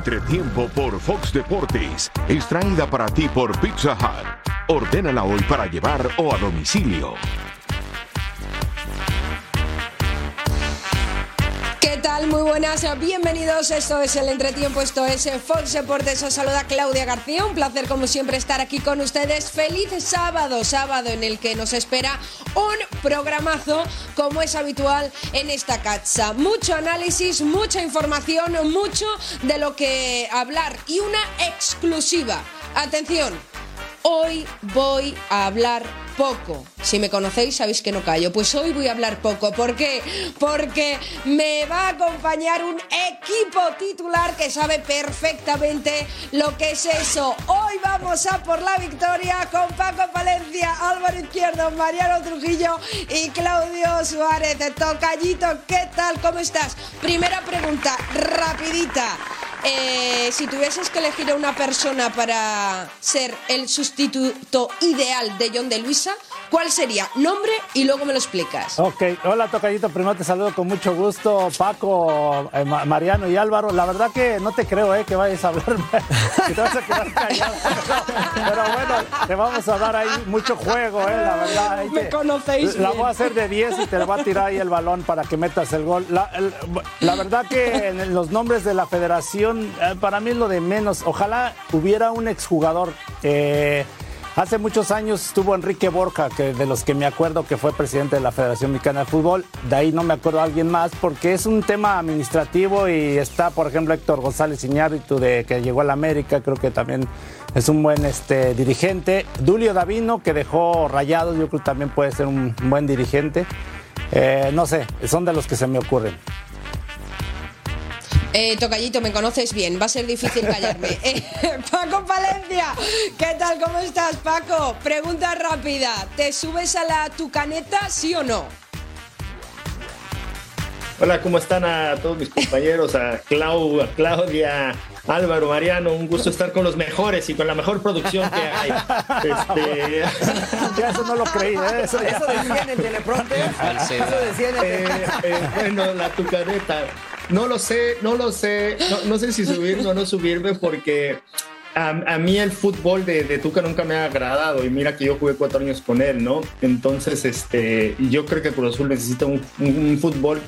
Entretiempo por Fox Deportes es traída para ti por Pizza Hut. Ordénala hoy para llevar o a domicilio. Muy buenas, bienvenidos. Esto es el entretiempo, esto es Fox Deportes. Os saluda Claudia García. Un placer, como siempre, estar aquí con ustedes. Feliz sábado, sábado en el que nos espera un programazo, como es habitual en esta casa. Mucho análisis, mucha información, mucho de lo que hablar y una exclusiva. Atención, Hoy voy a hablar poco. Si me conocéis sabéis que no callo. Pues hoy voy a hablar poco. ¿Por qué? Porque me va a acompañar un equipo titular que sabe perfectamente lo que es eso. Hoy vamos a por la victoria con Paco Palencia, Álvaro Izquierdo, Mariano Trujillo y Claudio Suárez. Tocallito, ¿qué tal? ¿Cómo estás? Primera pregunta, rapidita. Eh, si tuvieses que elegir a una persona para ser el sustituto ideal de John de Luisa, ¿cuál sería? Nombre y luego me lo explicas. Ok, hola Tocayito, primero te saludo con mucho gusto, Paco, eh, Mariano y Álvaro. La verdad que no te creo eh, que vayas a hablarme, que te vas a quedar callado. Pero bueno, te vamos a dar ahí mucho juego, eh, la verdad. Ahí me te, conocéis La bien. voy a hacer de 10 y te voy a tirar ahí el balón para que metas el gol. La, el- la verdad que en los nombres de la federación, eh, para mí es lo de menos. Ojalá hubiera un exjugador. Eh, Hace muchos años estuvo Enrique Borja, que de los que me acuerdo que fue presidente de la Federación Mexicana de Fútbol. De ahí no me acuerdo a alguien más, porque es un tema administrativo y está, por ejemplo, Héctor González Iñárritu, de que llegó a la América, creo que también es un buen este, dirigente. Dulio Davino, que dejó rayados, yo creo que también puede ser un buen dirigente. Eh, no sé, son de los que se me ocurren. Eh, Tocallito, me conoces bien, va a ser difícil callarme. Eh, Paco Palencia, ¿qué tal? ¿Cómo estás, Paco? Pregunta rápida, ¿te subes a la tucaneta, sí o no? Hola, ¿cómo están a todos mis compañeros? A Clau, a Claudia, Álvaro, Mariano, un gusto estar con los mejores y con la mejor producción que hay. Este, Ya eso no lo creí, ¿eh? Eso Eso decía en el teleprompter. Eso decía en el eh, eh, bueno, la tucaneta. No lo sé, no lo sé. No, no sé si subirme o no subirme porque a, a mí el fútbol de, de Tuca nunca me ha agradado y mira que yo jugué cuatro años con él, ¿no? Entonces, este, yo creo que Cruz Azul necesita un, un- fútbol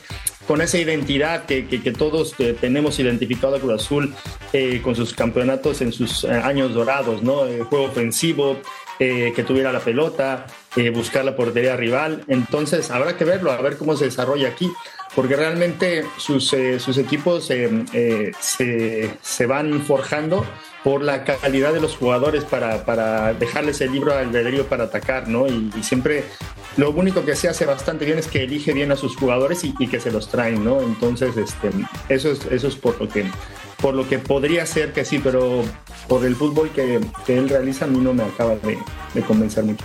con esa identidad que, que- que todos eh, tenemos identificado a Cruz Azul eh, con sus campeonatos en sus eh, años dorados, ¿no? Eh, juego ofensivo, eh, que tuviera la pelota, buscar la portería rival. Entonces, habrá que verlo, a ver cómo se desarrolla aquí, porque realmente sus, eh, sus equipos eh, eh, se, se van forjando por la calidad de los jugadores para, para dejarles el libro albedrío para atacar, ¿no? Y, siempre lo único que se hace bastante bien es que elige bien a sus jugadores y, y que se los traen, ¿no? Entonces, este, eso es, eso es por lo que por lo que podría ser que sí, pero por el fútbol que, que él realiza a mí no me acaba de, de convencer mucho.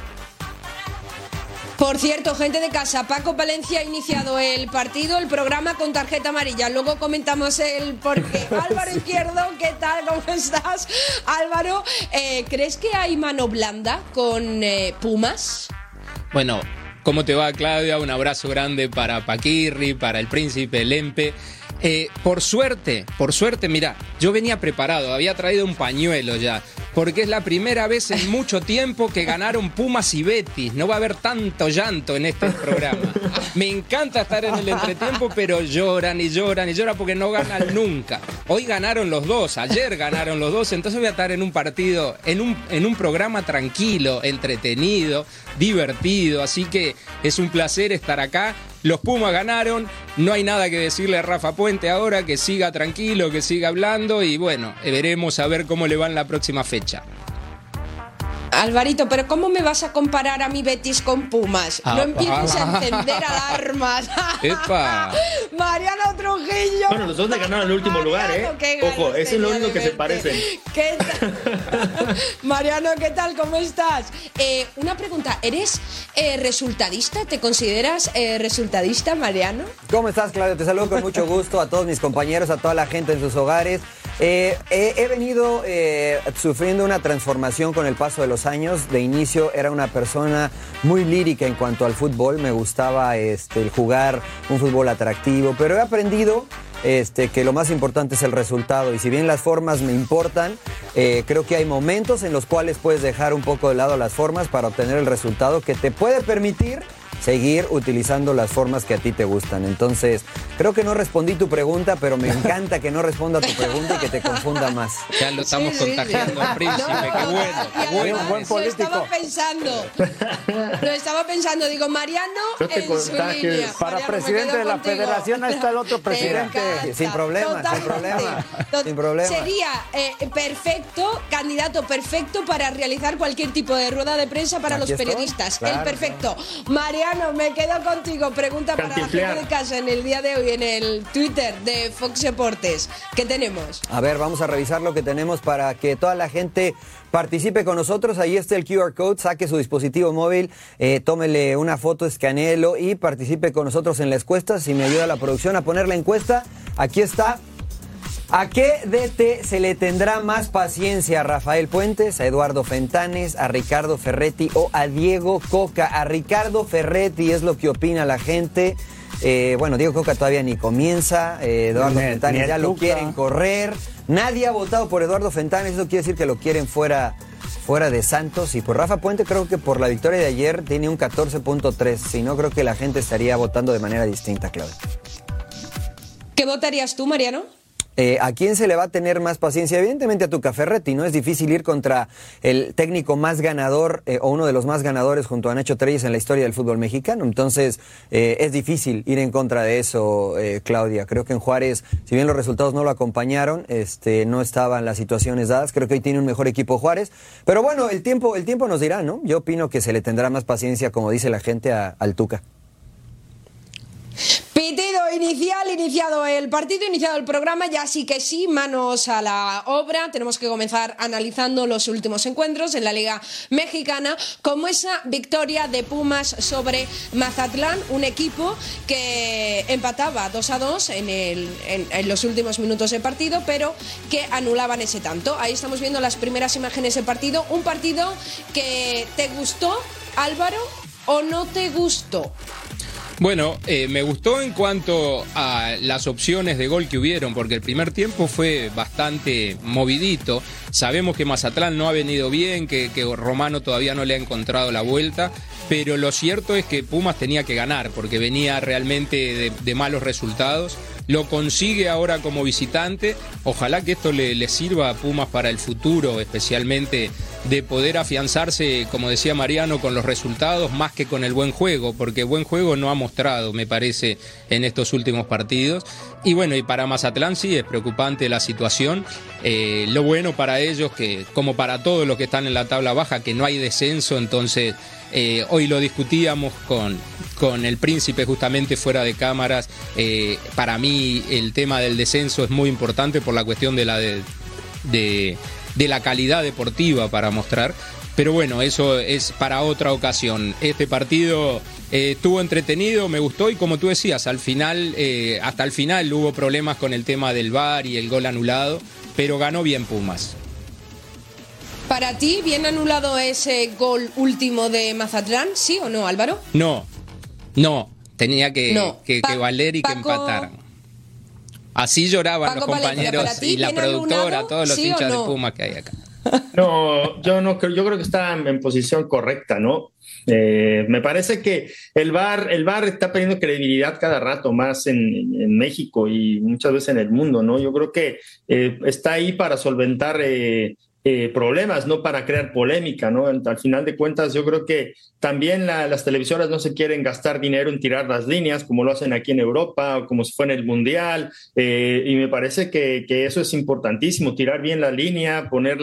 Por cierto, gente de casa, Paco Palencia ha iniciado el partido, el programa con tarjeta amarilla. Luego comentamos el porqué. Álvaro Izquierdo, ¿qué tal? ¿Cómo estás? Álvaro, eh, ¿crees que hay mano blanda con eh, Pumas? Bueno, ¿cómo te va Claudia? Un abrazo grande para Paquirri, para el príncipe Lempe. Eh, por suerte, por suerte, mira, yo venía preparado, había traído un pañuelo ya, porque es la primera vez en mucho tiempo que ganaron Pumas y Betis. No va a haber tanto llanto en este programa. Me encanta estar en el entretiempo, pero lloran y lloran y lloran porque no ganan nunca. Hoy ganaron los dos, ayer ganaron los dos, entonces voy a estar en un partido, en un, en un programa tranquilo, entretenido, divertido, así que es un placer estar acá. Los Pumas ganaron, no hay nada que decirle a Rafa Puente ahora, que siga tranquilo, que siga hablando y bueno, veremos a ver cómo le va en la próxima fecha. Alvarito, pero ¿cómo me vas a comparar a mi Betis con Pumas? no empieces a encender alarmas. ¡Epa! Mariano Trujillo. Bueno, los dos le ganaron el último lugar, ¿eh? Ojo, eso es lo único que se parecen. ¿Qué Mariano, ¿qué tal? ¿Cómo estás? Eh, una pregunta, ¿eres eh, resultadista? ¿Te consideras eh, resultadista, Mariano? ¿Cómo estás, Claudio? Te saludo con mucho gusto a todos mis compañeros, a toda la gente en sus hogares. He venido sufriendo una transformación con el paso de los años. De inicio era una persona muy lírica en cuanto al fútbol. Me gustaba este, el jugar un fútbol atractivo, pero he aprendido este, que lo más importante es el resultado. Y si bien las formas me importan, eh, creo que hay momentos en los cuales puedes dejar un poco de lado las formas para obtener el resultado que te puede permitir seguir utilizando las formas que a ti te gustan. Entonces, creo que no respondí tu pregunta, pero me encanta que no responda tu pregunta y que te confunda más. Ya lo estamos contagiando al príncipe, qué bueno, qué bueno. buen político. Lo estaba pensando, lo estaba pensando, digo, Mariano en su línea. Para presidente de la federación, ahí está el otro presidente. Sin problema, sin problema, sin problema. Sería eh, perfecto, candidato perfecto para realizar cualquier tipo de rueda de prensa para los periodistas. el perfecto. Mariano me quedo contigo. Pregunta para la gente de casa en el día de hoy en el Twitter de Fox Deportes. ¿Qué tenemos? A ver, vamos a revisar lo que tenemos para que toda la gente participe con nosotros. Ahí está el QR code, saque su dispositivo móvil, eh, tómele una foto, escaneelo y participe con nosotros en la encuesta. Si me ayuda la producción a poner la encuesta, aquí está. ¿A qué DT se le tendrá más paciencia? ¿A Rafael Puentes, a Eduardo Fentanes, a Ricardo Ferretti o a Diego Coca? A Ricardo Ferretti es lo que opina la gente. Eh, bueno, Diego Coca todavía ni comienza. Eh, Eduardo Fentanes ya lo quieren correr. Nadie ha votado por Eduardo Fentanes. Eso quiere decir que lo quieren fuera, fuera de Santos. Y por Rafa Puente, creo que por la victoria de ayer tiene un 14.3. Si no, creo que la gente estaría votando de manera distinta, Claudia. ¿Qué votarías tú, Mariano? Eh, ¿A quién se le va a tener más paciencia? Evidentemente a tu Ferretti, ¿no? Es difícil ir contra el técnico más ganador eh, o uno de los más ganadores junto a Nacho Treyes en la historia del fútbol mexicano. Entonces, eh, es difícil ir en contra de eso, Claudia. Creo que en Juárez, si bien los resultados no lo acompañaron, este, no estaban las situaciones dadas. Creo que hoy tiene un mejor equipo Juárez. Pero bueno, el tiempo, el tiempo nos dirá, ¿no? Yo opino que se le tendrá más paciencia, como dice la gente, al Tuca. Pitido inicial, iniciado el partido, iniciado el programa, ya sí que sí, manos a la obra. Tenemos que comenzar analizando los últimos encuentros en la Liga Mexicana, como esa victoria de Pumas sobre Mazatlán, un equipo que empataba 2 a 2 en, en los últimos minutos de partido, pero que anulaban ese tanto. Ahí estamos viendo las primeras imágenes del partido. Un partido que te gustó, Álvaro, o no te gustó. Bueno, eh, me gustó en cuanto a las opciones de gol que hubieron, porque el primer tiempo fue bastante movidito. Sabemos que Mazatlán no ha venido bien, que, Romano todavía no le ha encontrado la vuelta, pero lo cierto es que Pumas tenía que ganar, porque venía realmente de malos resultados lo consigue ahora como visitante. Ojalá que esto le, sirva a Pumas para el futuro, especialmente de poder afianzarse, como decía Mariano, con los resultados más que con el buen juego, porque buen juego no ha mostrado, me parece, en estos últimos partidos. Y bueno, y para Mazatlán sí es preocupante la situación. Eh, lo bueno para ellos, que como para todos los que están en la tabla baja, que no hay descenso, entonces eh, hoy lo discutíamos con, con el príncipe justamente fuera de cámaras. Eh, para mí el tema del descenso es muy importante por la cuestión de la, de, de, la calidad deportiva para mostrar. Pero bueno, eso es para otra ocasión. Este partido eh, estuvo entretenido, me gustó y como tú decías, al final, hasta el final hubo problemas con el tema del VAR y el gol anulado, pero ganó bien Pumas. Para ti, ¿bien anulado ese gol último de Mazatlán? ¿Sí o no, Álvaro? No, no. Tenía que, que, valer y que empataran. Así lloraban los compañeros y la productora, todos los hinchas de Puma que hay acá. No, yo no creo, yo creo que está en posición correcta, ¿no? Eh, me parece que el VAR, el bar está perdiendo credibilidad cada rato más en, México y muchas veces en el mundo, ¿no? Yo creo que eh, está ahí para solventar eh, eh, problemas, no para crear polémica, ¿no? Al final de cuentas, yo creo que también las televisoras no se quieren gastar dinero en tirar las líneas, como lo hacen aquí en Europa, o como se fue en el Mundial, eh, y me parece que, eso es importantísimo, tirar bien la línea, poner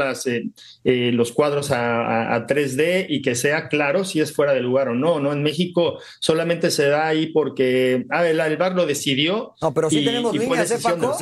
eh, los cuadros a, 3D y que sea claro si es fuera de lugar o no, ¿no? En México solamente se da ahí porque, ah, el, el VAR lo decidió. No, pero sí tenemos líneas, ¿eh, Paco?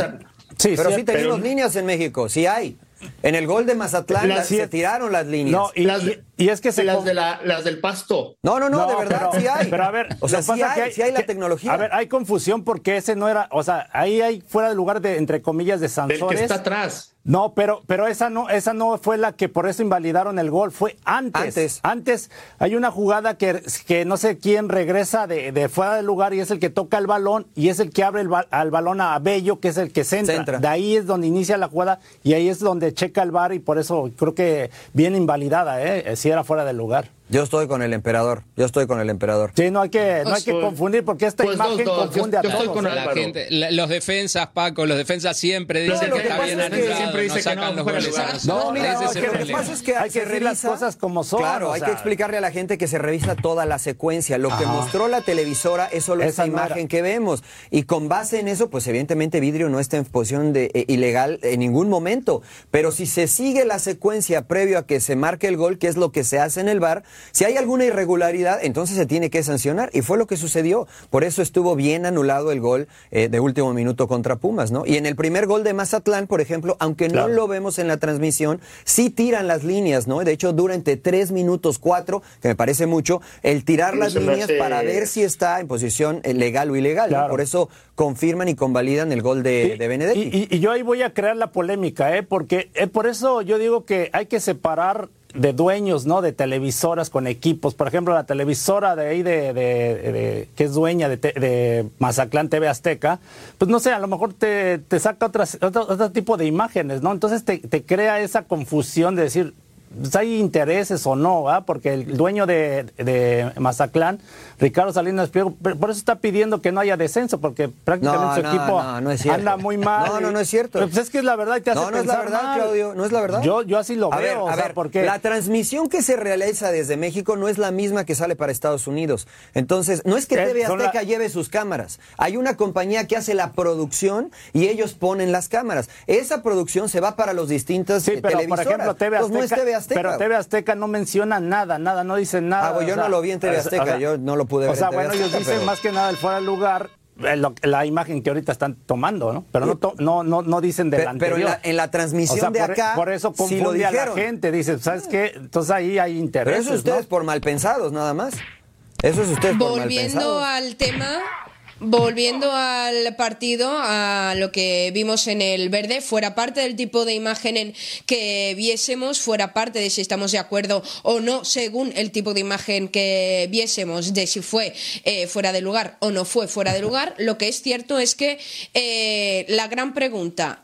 sí, pero sí, tenemos líneas en México, sí hay. En el gol de Mazatlán se tiraron las líneas. No, y, las, y, es que se las, de la, las del pasto. No, no, no, de verdad, sí hay. Pero a ver, o sea, sí hay, sí hay la tecnología. A ver, hay confusión porque ese no era, o sea, ahí hay fuera de lugar de, entre comillas, de Sansores. El que está atrás. No, pero, pero esa no, esa no fue la que por eso invalidaron el gol, fue antes. Antes, antes hay una jugada que, que no sé quién regresa de, de, fuera del lugar y es el que toca el balón y es el que abre el al balón a Bello, que es el que centra. De ahí es donde inicia la jugada y ahí es donde checa el bar y por eso creo que viene invalidada, ¿eh? si era fuera del lugar. Yo estoy con el emperador. Yo estoy con el emperador. Sí, no hay que, no hay que pues, confundir porque esta pues imagen confunde a todos. la gente, los defensas, Paco, los defensas siempre dicen que, está bien anulado, siempre dice que no, los No, mira, lo que pasa es que hay que revisar las cosas como son. Claro, hay que explicarle a la gente que se revisa toda la secuencia. Lo que mostró la televisora es solo esa imagen que vemos. Y con base en eso, pues evidentemente Vidrio no está en posición de eh, ilegal en ningún momento. Pero si se sigue la secuencia previo a que se marque el gol, que es lo que se hace en el bar, si hay alguna irregularidad, entonces se tiene que sancionar. Y fue lo que sucedió. Por eso estuvo bien anulado el gol eh, de último minuto contra Pumas, ¿no? Y en el primer gol de Mazatlán, por ejemplo, aunque no lo vemos en la transmisión, sí tiran las líneas, ¿no? De hecho, durante tres minutos cuatro, que me parece mucho, el tirar las líneas para ver si está en posición eh, legal o ilegal. Por eso confirman y convalidan el gol de, Benedetti. Y, yo ahí voy a crear la polémica, ¿eh? Porque por eso yo digo que hay que separar de dueños, ¿no? De televisoras con equipos. Por ejemplo, la televisora de ahí, de, que es dueña de, de, Mazaclán TV Azteca, pues no sé, a lo mejor te, te saca otras, otro, otro, tipo de imágenes, ¿no? Entonces te, te crea esa confusión de decir, pues, hay intereses o no, ¿va? porque el dueño de, de Mazatlán, Ricardo Salinas Pliego, por eso está pidiendo que no haya descenso, porque prácticamente su equipo anda muy mal. No, no, no es cierto. pues es que es la verdad y te hace No, no es la verdad, Claudio, no es la verdad. Yo, yo así lo veo, a ver, porque... La transmisión que se realiza desde México no es la misma que sale para Estados Unidos. Entonces, no es que TV Azteca lleve sus cámaras. Hay una compañía que hace la producción y ellos ponen las cámaras. Esa producción se va para los distintos sí, pero, Por ejemplo, TV Azteca, pero TV Azteca no menciona nada, nada, no dice nada. Ah, pues yo no lo vi en TV Azteca, yo no lo pude ver. O sea, bueno, ellos dicen más que nada el fuera del lugar eh, la imagen que ahorita están tomando, ¿no? Pero no, no, no, dicen de pero, Pero en la, transmisión de por, acá. Por eso confunde a la gente. Dice, ¿sabes qué? Entonces ahí hay interés. Pero eso ustedes por mal pensados, nada más. Eso es ustedes por mal pensados. Volviendo al tema, Volviendo al partido, a lo que vimos en el verde, fuera parte del tipo de imagen que viésemos, fuera parte de si estamos de acuerdo o no, según el tipo de imagen que viésemos, de si fue eh, fuera de lugar o no fue fuera de lugar, lo que es cierto es que eh, la gran pregunta,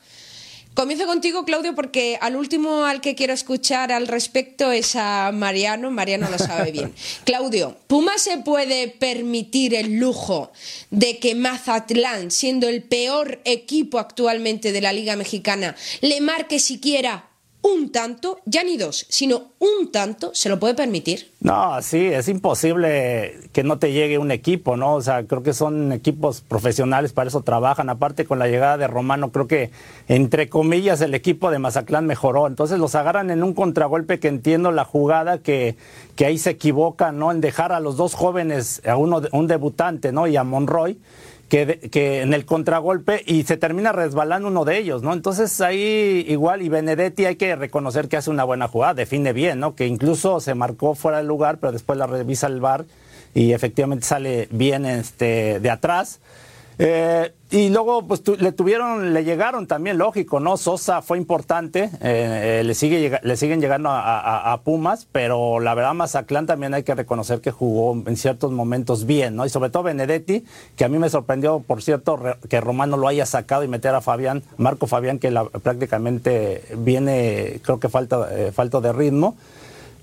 Comienzo contigo, Claudio, porque al último al que quiero escuchar al respecto es a Mariano. Mariano lo sabe bien. Claudio, ¿Puma se puede permitir el lujo de que Mazatlán, siendo el peor equipo actualmente de la Liga Mexicana, le marque siquiera un tanto, ya ni dos, sino un tanto, ¿se lo puede permitir? No, sí, es imposible que no te llegue un equipo, ¿no? O sea, creo que son equipos profesionales, para eso trabajan. Aparte, con la llegada de Romano, creo que, entre comillas, el equipo de Mazatlán mejoró. Entonces los agarran en un contragolpe que entiendo la jugada, que, que ahí se equivoca, ¿no? En dejar a los dos jóvenes, a uno, un debutante, ¿no? Y a Monroy que, en el contragolpe y se termina resbalando uno de ellos, ¿no? Entonces ahí igual y Benedetti hay que reconocer que hace una buena jugada, define bien, ¿no? Que incluso se marcó fuera del lugar, pero después la revisa el VAR y efectivamente sale bien este, de atrás. Eh, y luego, pues le tuvieron, le llegaron también, lógico, ¿no? Sosa fue importante, eh, eh, le, sigue, le siguen llegando a, Pumas, pero la verdad, Mazaclán también hay que reconocer que jugó en ciertos momentos bien, ¿no? Y sobre todo Benedetti, que a mí me sorprendió, por cierto, que Romano lo haya sacado y meter a Fabián, Marco Fabián, que prácticamente viene, creo que falta, falta de ritmo.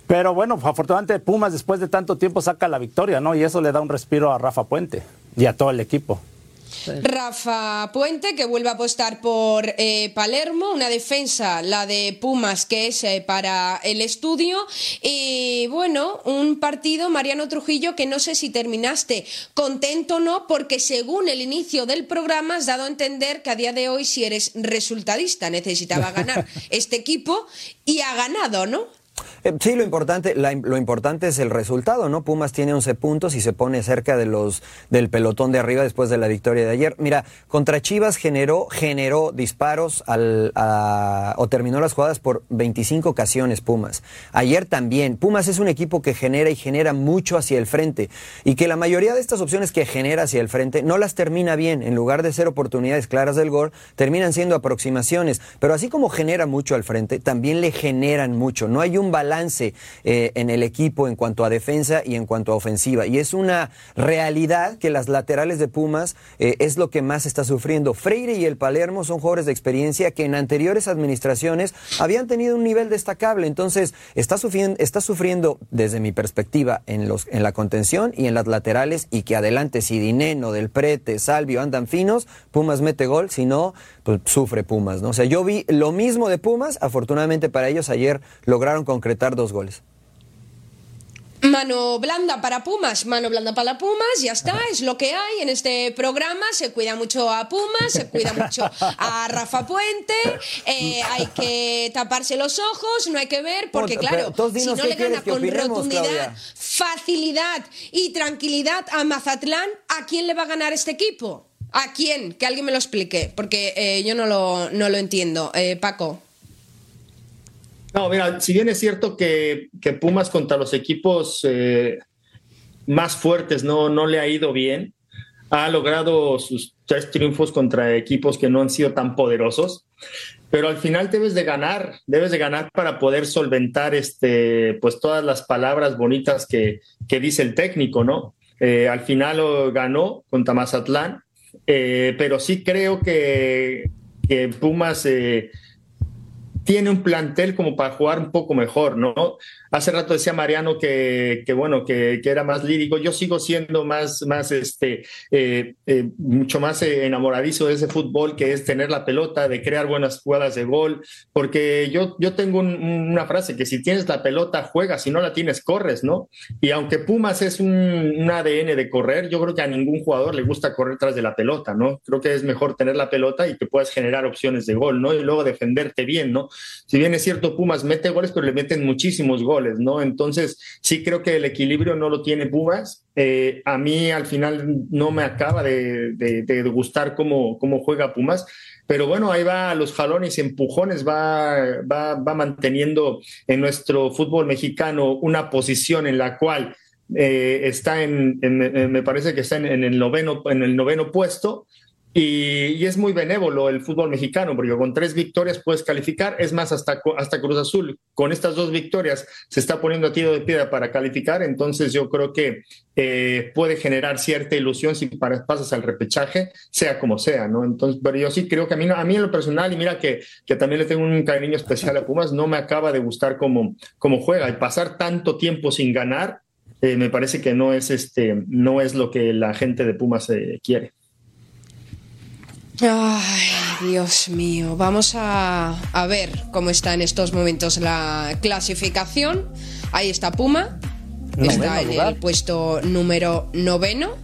Pero bueno, afortunadamente Pumas después de tanto tiempo saca la victoria, ¿no? Y eso le da un respiro a Rafa Puente y a todo el equipo. Rafa Puente, que vuelve a apostar por eh, Palermo, una defensa, la de Pumas, que es eh, para el estudio. Y bueno, un partido, Mariano Trujillo, que no sé si terminaste contento o no, porque según el inicio del programa has dado a entender que a día de hoy, si eres resultadista, necesitaba ganar este equipo y ha ganado, ¿no? Eh, sí, lo importante, lo importante es el resultado, ¿no? Pumas tiene 11 puntos y se pone cerca de los del pelotón de arriba después de la victoria de ayer. Mira, contra Chivas generó generó disparos al, o terminó las jugadas por 25 ocasiones Pumas. Ayer también. Pumas es un equipo que genera y genera mucho hacia el frente y que la mayoría de estas opciones que genera hacia el frente no las termina bien. En lugar de ser oportunidades claras del gol, terminan siendo aproximaciones. Pero así como genera mucho al frente, también le generan mucho. No hay un balance eh, en el equipo en cuanto a defensa y en cuanto a ofensiva. Y es una realidad que las laterales de Pumas eh, es lo que más está sufriendo. Freire y el Palermo son jugadores de experiencia que en anteriores administraciones habían tenido un nivel destacable. Entonces, está sufriendo, está sufriendo desde mi perspectiva en, los, en la contención y en las laterales y que adelante si Dineno, Del Prete, Salvio andan finos, Pumas mete gol, si no, pues sufre Pumas, ¿no? O sea, yo vi lo mismo de Pumas, afortunadamente para ellos ayer lograron concretar dos goles. Mano blanda para Pumas, mano blanda para Pumas, ya está, es lo que hay en este programa. Se cuida mucho a Pumas, se cuida mucho a Rafa Puente, eh, hay que taparse los ojos, no hay que ver, porque claro, si no le gana con rotundidad, facilidad y tranquilidad a Mazatlán, ¿a quién le va a ganar este equipo? ¿A quién? Que alguien me lo explique, porque eh, yo no lo, no lo entiendo. Eh, Paco. No, mira, si bien es cierto que, Pumas contra los equipos eh, más fuertes no, no le ha ido bien, ha logrado sus tres triunfos contra equipos que no han sido tan poderosos, pero al final debes de ganar, debes de ganar para poder solventar este, pues todas las palabras bonitas que, dice el técnico, ¿no? Eh, al final ganó contra Mazatlán, eh, pero sí creo que, que Pumas tiene un plantel como para jugar un poco mejor, ¿no? Hace rato decía Mariano que, bueno, que, era más lírico. Yo sigo siendo más, este, eh, eh, mucho más enamoradizo de ese fútbol que es tener la pelota, de crear buenas jugadas de gol, porque yo, yo tengo una frase que si tienes la pelota, juegas, si no la tienes, corres, ¿no? Y aunque Pumas es un, un ADN de correr, yo creo que a ningún jugador le gusta correr tras de la pelota, ¿no? Creo que es mejor tener la pelota y que puedas generar opciones de gol, ¿no? Y luego defenderte bien, ¿no? Si bien es cierto, Pumas mete goles, pero le meten muchísimos goles. ¿No? Entonces, sí creo que el equilibrio no lo tiene Pumas. Eh, a mí al final no me acaba de, gustar cómo, cómo juega Pumas, pero bueno, ahí va los jalones empujones, va, va, manteniendo en nuestro fútbol mexicano una posición en la cual eh, está en, me parece que está en, el noveno, en el noveno puesto, y, es muy benévolo el fútbol mexicano, porque con tres victorias puedes calificar, es más, hasta, hasta Cruz Azul, con estas dos victorias se está poniendo a tiro de piedra para calificar, entonces yo creo que eh, puede generar cierta ilusión si pasas al repechaje, sea como sea, ¿no? Entonces, pero yo sí creo que a mí, a mí en lo personal, y mira que, que también le tengo un cariño especial a Pumas, no me acaba de gustar cómo, cómo juega, y pasar tanto tiempo sin ganar, eh, me parece que no es, este, no es lo que la gente de Pumas eh, quiere. Ay, Dios mío. Vamos a, ver cómo está en estos momentos la clasificación. Ahí está Puma. está en el puesto número noveno.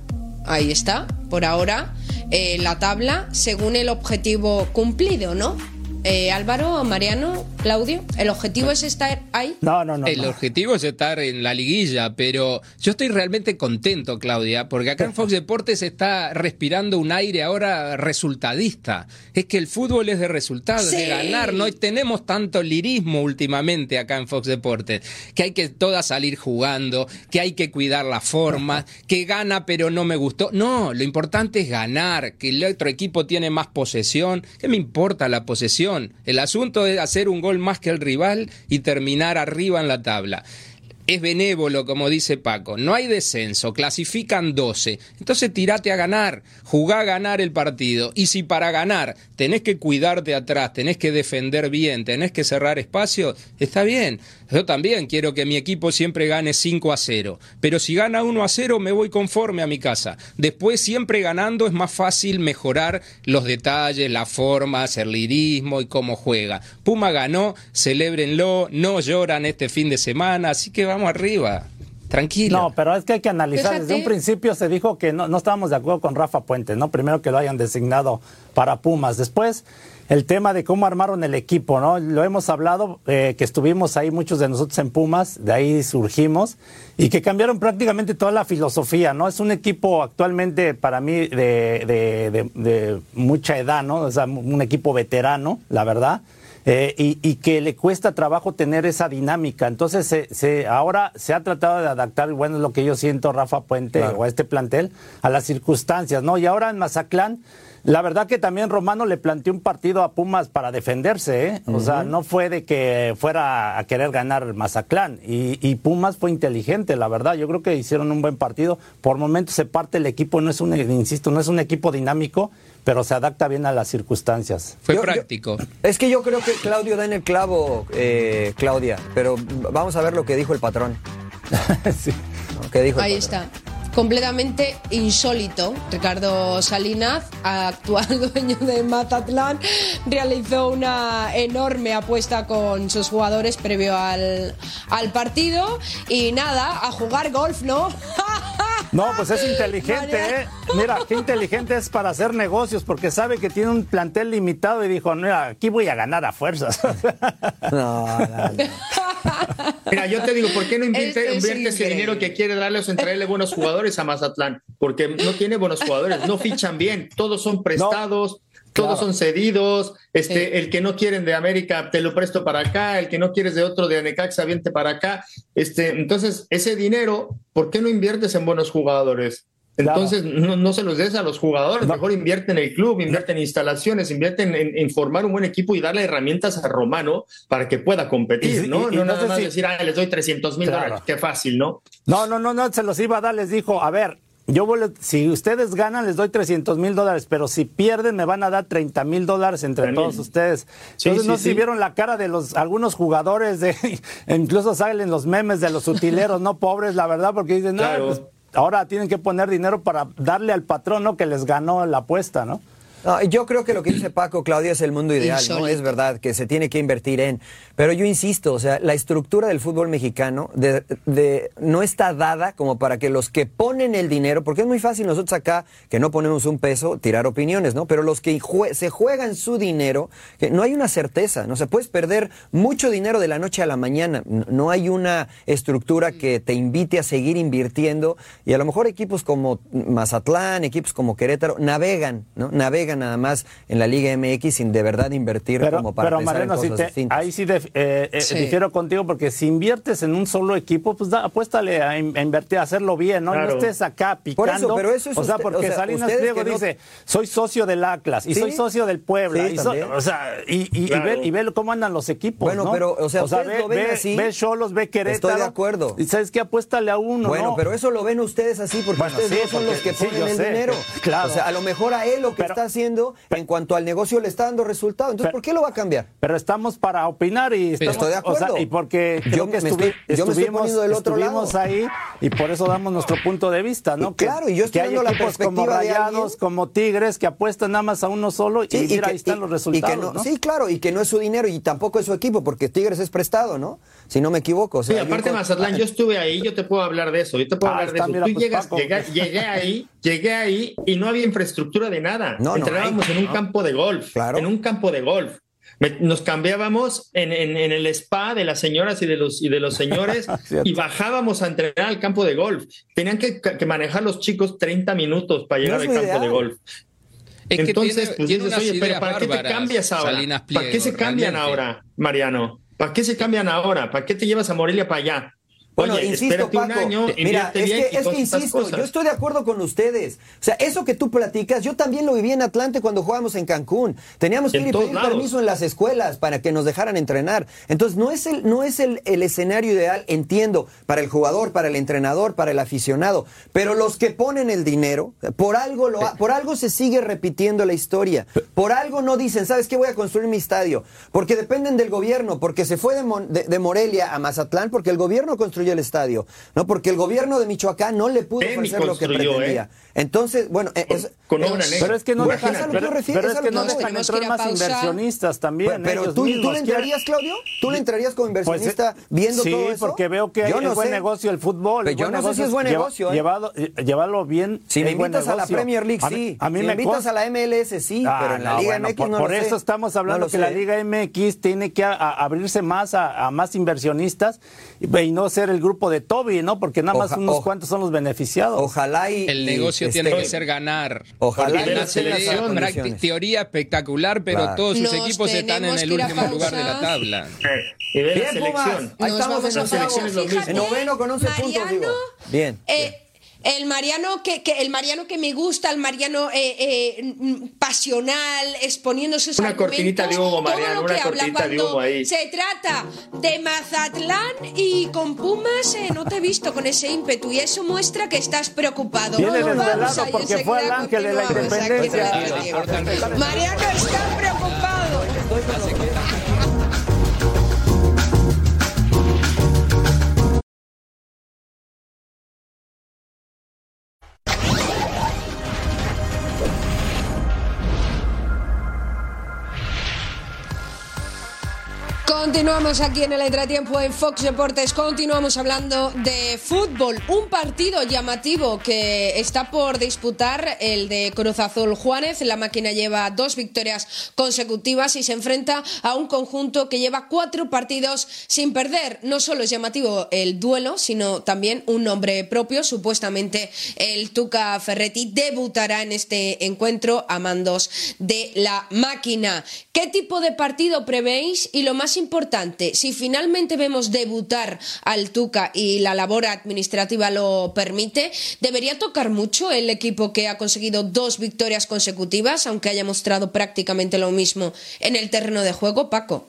Ahí está, por ahora. Eh, la tabla según el objetivo cumplido, ¿no? Eh, Álvaro, Mariano, Claudio, ¿el objetivo es estar ahí? No, no, no. El objetivo es estar en la liguilla, pero yo estoy realmente contento, Claudia, porque acá en Fox Deportes está respirando un aire ahora resultadista. Es que el fútbol es de resultados, de ganar. No tenemos tanto lirismo últimamente acá en Fox Deportes, que hay que toda salir jugando, que hay que cuidar la forma, que gana pero no me gustó. No, lo importante es ganar, que el otro equipo tiene más posesión. ¿Qué me importa la posesión? El asunto es hacer un gol más que el rival y terminar arriba en la tabla es benévolo, como dice Paco. No hay descenso, clasifican 12. Entonces tirate a ganar, jugá a ganar el partido. Y si para ganar tenés que cuidarte atrás, tenés que defender bien, tenés que cerrar espacio, está bien. Yo también quiero que mi equipo siempre gane 5 a 0. Pero si gana 1 a 0, me voy conforme a mi casa. Después, siempre ganando, es más fácil mejorar los detalles, la forma, el lirismo y cómo juega. Puma ganó, celébrenlo, no lloran este fin de semana, así que vamos arriba. Tranquilo. No, pero es que hay que analizar. Desde un principio se dijo que no, no estábamos de acuerdo con Rafa Puente, ¿no? Primero que lo hayan designado para Pumas. Después, el tema de cómo armaron el equipo, ¿no? Lo hemos hablado, eh, que estuvimos ahí muchos de nosotros en Pumas, de ahí surgimos, y que cambiaron prácticamente toda la filosofía, ¿no? Es un equipo actualmente para mí de, de, de, de mucha edad, ¿no? O sea, un equipo veterano, la verdad. Eh, y, y, que le cuesta trabajo tener esa dinámica. Entonces, se, se, ahora se ha tratado de adaptar, bueno, es lo que yo siento, Rafa Puente, claro. o a este plantel, a las circunstancias, ¿no? Y ahora en Mazatlán, la verdad que también Romano le planteó un partido a Pumas para defenderse, ¿eh? O uh -huh. sea, no fue de que fuera a querer ganar Mazatlán. Y, y, Pumas fue inteligente, la verdad. Yo creo que hicieron un buen partido. Por momentos se parte el equipo, no es un, insisto, no es un equipo dinámico pero se adapta bien a las circunstancias. Fue yo, práctico. Yo, es que yo creo que Claudio da en el clavo, eh, Claudia, pero vamos a ver lo que dijo el patrón. sí. ¿Qué dijo Ahí está completamente insólito. Ricardo Salinas, actual dueño de Matatlán, realizó una enorme apuesta con sus jugadores previo al, al partido y nada, a jugar golf, ¿no? No, pues es inteligente, ¿eh? Mira, qué inteligente es para hacer negocios, porque sabe que tiene un plantel limitado y dijo, mira, aquí voy a ganar a fuerzas. No, no, no. Mira, yo te digo, ¿por qué no invierte, invierte ese dinero que quiere darles o traerle buenos jugadores a Mazatlán? Porque no tiene buenos jugadores, no fichan bien, todos son prestados. No. Todos claro. son cedidos, este, sí. el que no quieren de América te lo presto para acá, el que no quieres de otro de Anecaxa viente para acá. Este, entonces, ese dinero, ¿por qué no inviertes en buenos jugadores? Entonces, claro. no, no, se los des a los jugadores, no. mejor invierte en el club, invierte en instalaciones, invierte en, formar un buen equipo y darle herramientas a Romano para que pueda competir, y, ¿no? Y, no nada más si... decir, ah, les doy 300 mil claro. dólares, qué fácil, ¿no? No, no, no, no, se los iba a dar, les dijo, a ver, yo voy, si ustedes ganan les doy 300 mil dólares, pero si pierden me van a dar 30 mil dólares entre También. todos ustedes. Sí, Entonces sí, no sí. si vieron la cara de los algunos jugadores, de incluso salen los memes de los utileros, no pobres, la verdad, porque dicen, no, pues, ahora tienen que poner dinero para darle al patrón ¿no? que les ganó la apuesta, ¿no? No, yo creo que lo que dice Paco, Claudia, es el mundo ideal, ¿no? Es verdad que se tiene que invertir en. Pero yo insisto, o sea, la estructura del fútbol mexicano de, de, no está dada como para que los que ponen el dinero, porque es muy fácil nosotros acá, que no ponemos un peso, tirar opiniones, ¿no? Pero los que jue se juegan su dinero, que no hay una certeza, ¿no? Se puedes perder mucho dinero de la noche a la mañana. No hay una estructura que te invite a seguir invirtiendo. Y a lo mejor equipos como Mazatlán, equipos como Querétaro, navegan, ¿no? Navegan nada más en la Liga MX sin de verdad invertir pero, como para pero, pensar Mariano, en cosas si te, distintas. Ahí sí, de, eh, eh, Sí. difiero contigo porque si inviertes en un solo equipo, pues da, apuéstale a, in- a invertir, a hacerlo bien, ¿no? Claro. No estés acá Por picando. eso, pero eso es o sea, usted- porque o sea, Salinas Pliego que no- dice, soy socio del Atlas y Sí. soy socio del Puebla. Sí, y, so- también. o sea, y, y, Claro. y, ve, y ve cómo andan los equipos, Bueno, ¿no? pero, o sea, ustedes ve, lo ven ve, así. ve Cholos, ve Querétaro. Estoy de acuerdo. Y sabes qué, apuéstale a uno, Bueno, ¿no? pero eso lo ven ustedes así porque Bueno, ustedes sí, no son porque- los que sí, ponen el sé, dinero. claro. O sea, a lo mejor a él lo que está haciendo en cuanto al negocio le está dando resultado. Entonces, Pero- ¿por qué lo va a cambiar? Pero estamos para opinar y estamos, Estoy de o sea, acuerdo. y porque Yo me estoy- estuvi- yo me estoy poniendo del otro estuvimos lado. ahí y por eso damos nuestro punto de vista, ¿no? Que, Claro, y yo estoy que hay dando la como de Rayados, como Tigres que apuestan nada más a uno solo Sí, y mira que- ahí están los y resultados, que no- ¿no? Sí, claro, y que no es su dinero y tampoco es su equipo, porque Tigres es prestado, ¿no? Si no me equivoco. O sea, Sí, aparte Mazatlán, yo estuve ahí, yo te puedo hablar de eso, yo te puedo Ah, hablar de eso. mira, Tú pues, llegas, llegué, llegué ahí, llegué ahí y no había infraestructura de nada. No, no Entrenábamos hay, en un ¿no? campo de golf, Claro. en un campo de golf. Me- Nos cambiábamos en, en- en el spa de las señoras y de los, y de los señores y bajábamos a entrenar al campo de golf. Tenían que, que manejar los chicos 30 minutos para llegar al campo ideal. de golf. Es que Entonces, tiene, pues tiene dices, oye, pero ¿para qué te cambias ahora? ¿Para qué se cambian realmente. ahora, Mariano? ¿Para qué se cambian ahora? ¿Para qué te llevas a Morelia para allá? Bueno, Oye, insisto, un Paco. año, mira, es que, es que insisto, yo estoy de acuerdo con ustedes. O sea, eso que tú platicas, yo también lo viví en Atlante cuando jugábamos en Cancún. Teníamos que En ir y pedir lados. permiso en las escuelas para que nos dejaran entrenar. Entonces, no es el, no es el, el escenario ideal, entiendo, para el jugador, para el entrenador, para el aficionado. Pero los que ponen el dinero, por algo, lo, por algo se sigue repitiendo la historia. Por algo no dicen, ¿sabes qué? Voy a construir mi estadio. Porque dependen del gobierno, porque se fue de, Mon- de- de Morelia a Mazatlán, porque el gobierno construyó el estadio. ¿no? Porque el gobierno de Michoacán no le pudo ofrecer lo que construyó, pretendía. ¿eh? Entonces, bueno, eh, es- Con Pero- negra. Pero es que no dejan, pero, yo refiero, pero es lo que que no dejan entrar más inversionistas también. pero ellos tú, mismos ¿tú le entrarías, Claudio? ¿Tú le entrarías como Pues, inversionista viendo sí, todo eso? porque veo que Yo es no buen sé. negocio el fútbol. Pero yo no sé si es buen negocio, ¿eh? eh, llevarlo bien. Si me invitas a la. Premier League, sí. A mí me me invitas a la MLS, sí, Ah, pero en la Liga MX por, no por eso estamos hablando que la. Liga MX tiene que abrirse más a, más inversionistas y, y no ser el grupo de Toby, ¿no? Porque nada más Oja- unos cuantos son los beneficiados. Ojalá y... El y, negocio este, tiene que ser ganar. Ojalá y la la selección, teoría espectacular, pero Claro. todos sus Nos equipos están en el último lugar de la tabla. Eh, Bien, la Pumas. selección. Ahí Nos estamos en a octavos. selección es lo mismo. En noveno con 11 puntos, Mariano, digo. Bien. eh, el Mariano que, que- el Mariano que me gusta, el Mariano eh, eh, mm, pasional, exponiendo sus Una cortinita de humo, todo Mariano, lo que una cortinita de cuando humo ahí. Se trata de Mazatlán y con Pumas eh, no te he visto con ese ímpetu y eso muestra que estás preocupado. Viene Vamos desvelado a- y porque fue al ángel de la independencia. el. Mariano está preocupado. Continuamos aquí en el entretiempo en Fox Deportes. Continuamos hablando de fútbol. Un partido llamativo que está por disputar el de Cruz Azul Juárez. La máquina lleva dos victorias consecutivas y se enfrenta a un conjunto que lleva cuatro partidos sin perder. No solo es llamativo el duelo, sino también un nombre propio. Supuestamente el Tuca Ferretti debutará en este encuentro a mandos de la máquina. ¿Qué tipo de partido prevéis? Y lo más importante, si finalmente vemos debutar al Tuca y la labor administrativa lo permite, ¿debería tocar mucho el equipo que ha conseguido dos victorias consecutivas, aunque haya mostrado prácticamente lo mismo en el terreno de juego, Paco?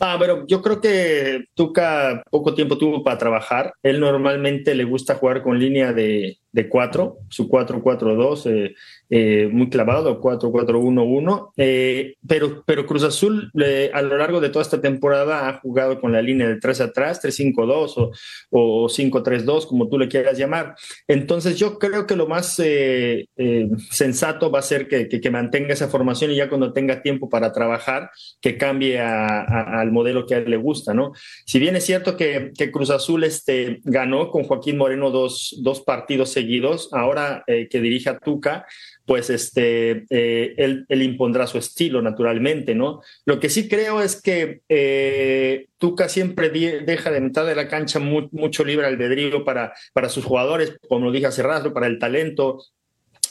Ah, pero yo creo que Tuca poco tiempo tuvo para trabajar. Él normalmente le gusta jugar con línea de, de cuatro, su 4-4-2, eh, eh, muy clavado, 4-4-1-1. Eh, pero, pero Cruz Azul eh, a lo largo de toda esta temporada ha jugado con la línea de 3 atrás, 3-5-2 o, o 5-3-2, como tú le quieras llamar. Entonces yo creo que lo más eh, eh, sensato va a ser que, que, que mantenga esa formación y ya cuando tenga tiempo para trabajar, que cambie a, a, al modelo que a él le gusta, ¿no? Si bien es cierto que, que Cruz Azul este, ganó con Joaquín Moreno dos, dos partidos seguidos, ahora eh, que dirige a Tuca, pues este, eh, él, impondrá su estilo naturalmente, ¿no? Lo que sí creo es que eh, Tuca siempre deja de mitad de la cancha mucho libre albedrío para, para sus jugadores, como lo dije hace rato, para el talento,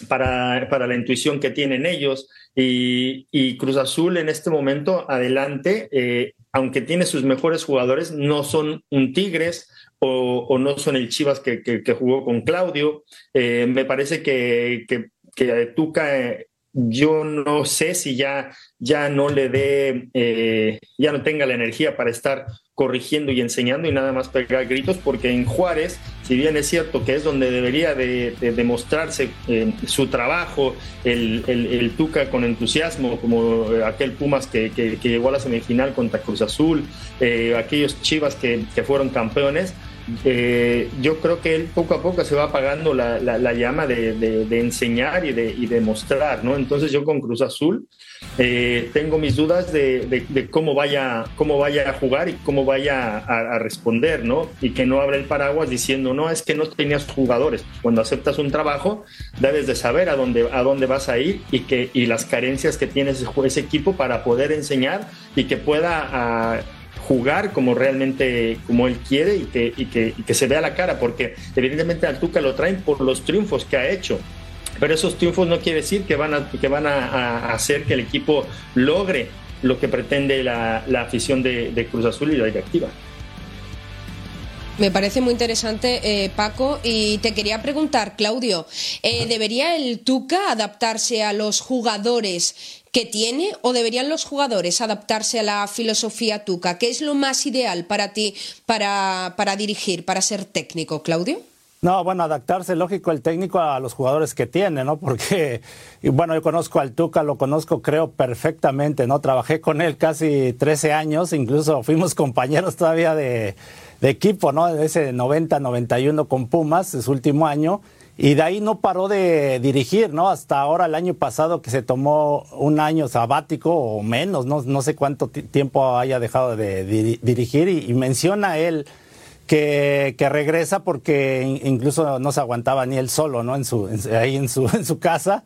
para, para, la intuición que tienen ellos. Y, Cruz Azul en este momento, adelante, aunque tiene sus mejores jugadores, no son un Tigres o, o no son el Chivas que, que, jugó con Claudio. Eh, me parece que, que, que Tuca, eh, yo no sé si ya, ya no le dé, eh, ya no tenga la energía para estar corrigiendo y enseñando y nada más pegar gritos, porque en Juárez, si bien es cierto que es donde debería de, de demostrarse eh, su trabajo, el, el, Tuca con entusiasmo, como aquel Pumas que, que, llegó a la semifinal contra Cruz Azul, aquellos Chivas que, que fueron campeones, eh, yo creo que él poco a poco se va apagando la, la, la llama de, enseñar y de, y mostrar, ¿no? Entonces yo con Cruz Azul eh, tengo mis dudas de, cómo, vaya, cómo vaya a jugar y cómo vaya a, responder, ¿no? Y que no abra el paraguas diciendo, no, es que no tenías jugadores. Cuando aceptas un trabajo, debes de saber a dónde, a dónde vas a ir y, que, y las carencias que tiene ese, equipo para poder enseñar y que pueda... A, jugar como realmente como él quiere y que, y que, y que se vea la cara, porque evidentemente al Tuca lo traen por los triunfos que ha hecho. Pero esos triunfos no quiere decir que van a, que van a, a hacer que el equipo logre lo que pretende la, la afición de, de, Cruz Azul y la directiva. Me parece muy interesante, eh, Paco, y te quería preguntar, Claudio, eh, ¿debería el Tuca adaptarse a los jugadores que tiene o deberían los jugadores adaptarse a la filosofía Tuca? ¿Qué es lo más ideal para ti para, para dirigir, para ser técnico, Claudio? No, bueno, adaptarse, lógico, el técnico a los jugadores que tiene, ¿no? Porque, bueno, yo conozco al Tuca, lo conozco creo perfectamente, ¿no? Trabajé con él casi 13 años, incluso fuimos compañeros todavía de, equipo, ¿no? Ese 90-91 con Pumas, su último año. Y de ahí no paró de dirigir, ¿no? Hasta ahora, el año pasado, que se tomó un año sabático o menos, no, no sé cuánto tiempo haya dejado de dirigir. Y, y menciona él que, que, regresa porque incluso no se aguantaba ni él solo, ¿no? En su, ahí en su, en su casa.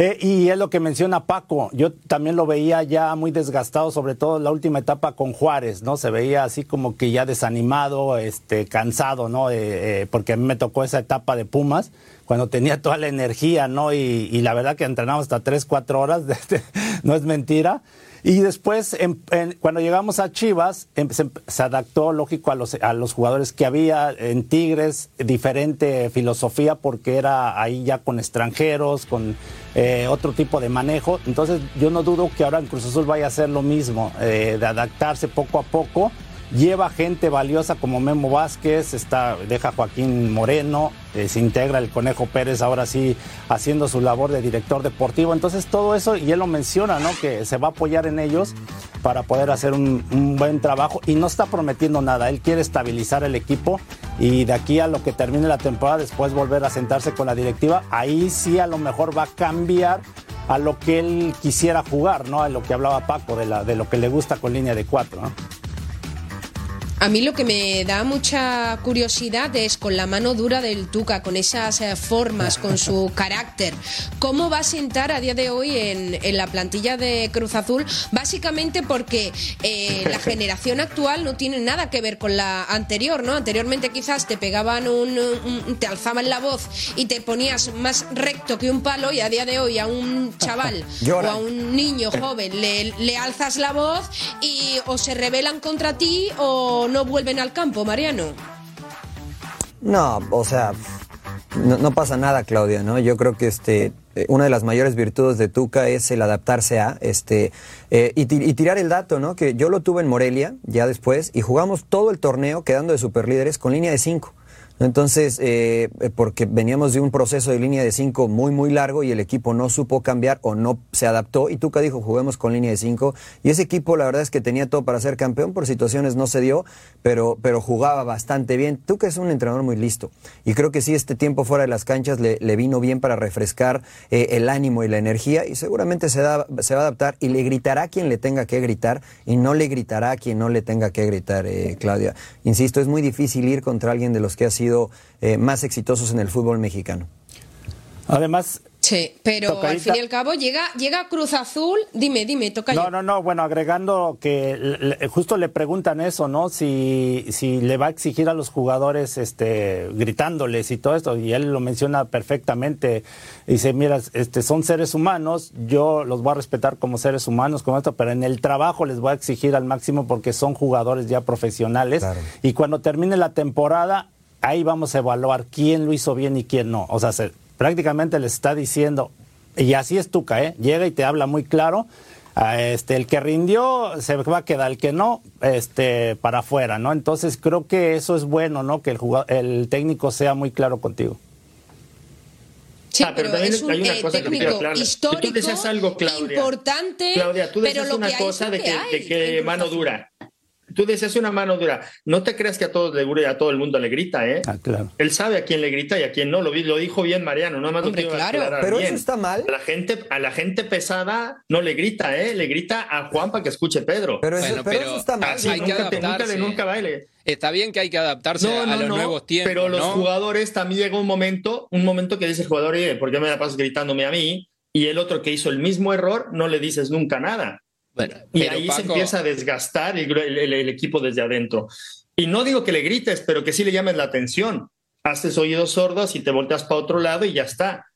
Eh, y es lo que menciona Paco. Yo también lo veía ya muy desgastado, sobre todo en la última etapa con Juárez, ¿no? Se veía así como que ya desanimado, este, cansado, ¿no? Eh, eh, porque a mí me tocó esa etapa de Pumas, cuando tenía toda la energía, ¿no? Y, y la verdad que entrenamos hasta tres, cuatro horas, no es mentira. Y después, en, en, cuando llegamos a Chivas, em, se, se, adaptó, lógico, a los, a los jugadores que había en Tigres, diferente filosofía, porque era ahí ya con extranjeros, con eh, otro tipo de manejo. Entonces, yo no dudo que ahora en Cruz Azul vaya a hacer lo mismo, eh, de adaptarse poco a poco lleva gente valiosa como Memo Vázquez, está, deja Joaquín Moreno, eh, se integra el Conejo Pérez ahora sí haciendo su labor de director deportivo. Entonces todo eso, y él lo menciona, ¿no? Que se va a apoyar en ellos para poder hacer un, buen trabajo y no está prometiendo nada. Él quiere estabilizar el equipo y de aquí a lo que termine la temporada, después volver a sentarse con la directiva, ahí sí a lo mejor va a cambiar a lo que él quisiera jugar, ¿no? A lo que hablaba Paco, de, de lo que le gusta con línea de cuatro, ¿no? A mí lo que me da mucha curiosidad es con la mano dura del Tuca, con esas eh, formas, con su carácter. ¿Cómo va a sentar a día de hoy en, en la plantilla de Cruz Azul? Básicamente porque eh, la generación actual no tiene nada que ver con la anterior, ¿no? Anteriormente quizás te pegaban un, un, te alzaban la voz y te ponías más recto que un palo y a día de hoy a un chaval o a un niño joven le, le alzas la voz y o se rebelan contra ti o no vuelven al campo, Mariano? No, o sea, no, pasa nada, Claudia, ¿no? Yo creo que este una de las mayores virtudes de Tuca es el adaptarse a este eh, y, y, tirar el dato, ¿no? Que yo lo tuve en Morelia ya después y jugamos todo el torneo quedando de superlíderes con línea de cinco. Entonces, eh, porque veníamos de un proceso de línea de cinco muy, muy largo y el equipo no supo cambiar o no se adaptó. Y Tuca dijo, juguemos con línea de cinco. Y ese equipo, la verdad es que tenía todo para ser campeón, por situaciones no se dio, pero, pero jugaba bastante bien. Tuca es un entrenador muy listo. Y creo que sí, este tiempo fuera de las canchas le, le vino bien para refrescar eh, el ánimo y la energía. Y seguramente se, da, se va a adaptar y le gritará a quien le tenga que gritar y no le gritará a quien no le tenga que gritar, eh, Claudia. Insisto, es muy difícil ir contra alguien de los que ha sido eh, más exitosos en el fútbol mexicano. Además, Sí, pero Tocadita. al fin y al cabo llega, llega Cruz Azul. Dime, dime, toca No, no, no. Bueno, agregando que le, justo le preguntan eso, ¿no? Si, si le va a exigir a los jugadores este, gritándoles y todo esto. Y él lo menciona perfectamente. Dice, mira, este, son seres humanos. Yo los voy a respetar como seres humanos, como esto, pero en el trabajo les voy a exigir al máximo porque son jugadores ya profesionales. Claro. Y cuando termine la temporada, ahí vamos a evaluar quién lo hizo bien y quién no. O sea, se, prácticamente le está diciendo, y así es Tuca, ¿eh? llega y te habla muy claro, este, el que rindió se va a quedar, el que no, este, para afuera, ¿no? Entonces creo que eso es bueno, ¿no? Que el, jugador, el técnico sea muy claro contigo. Sí, ah, pero, pero es un eh, técnico que histórico, tú decías algo, Claudia. importante. Claudia, tú decías una cosa de que, de que mano dura tú decías una mano dura. No te creas que a todos le a todo el mundo le grita, ¿eh? Ah, claro. Él sabe a quién le grita y a quién no. Lo, lo dijo bien Mariano, no más Hombre, lo claro. Pero bien. eso está mal. A la gente, a la gente pesada no le grita, ¿eh? Le grita a Juan para que escuche Pedro. Pero eso, bueno, pero, pero eso está mal. Así, hay nunca, que te, nunca, nunca baile. Está bien que hay que adaptarse no, no, a los no, nuevos tiempos. Pero los ¿no? jugadores también llega un momento, un momento que dice el jugador, oye, ¿por qué me la pasas gritándome a mí? Y el otro que hizo el mismo error, no le dices nunca nada. Bueno, y ahí Paco... se empieza a desgastar el, el, el, equipo desde adentro. Y no digo que le grites, pero que sí le llames la atención. Haces oídos sordos y te volteas para otro lado y ya está.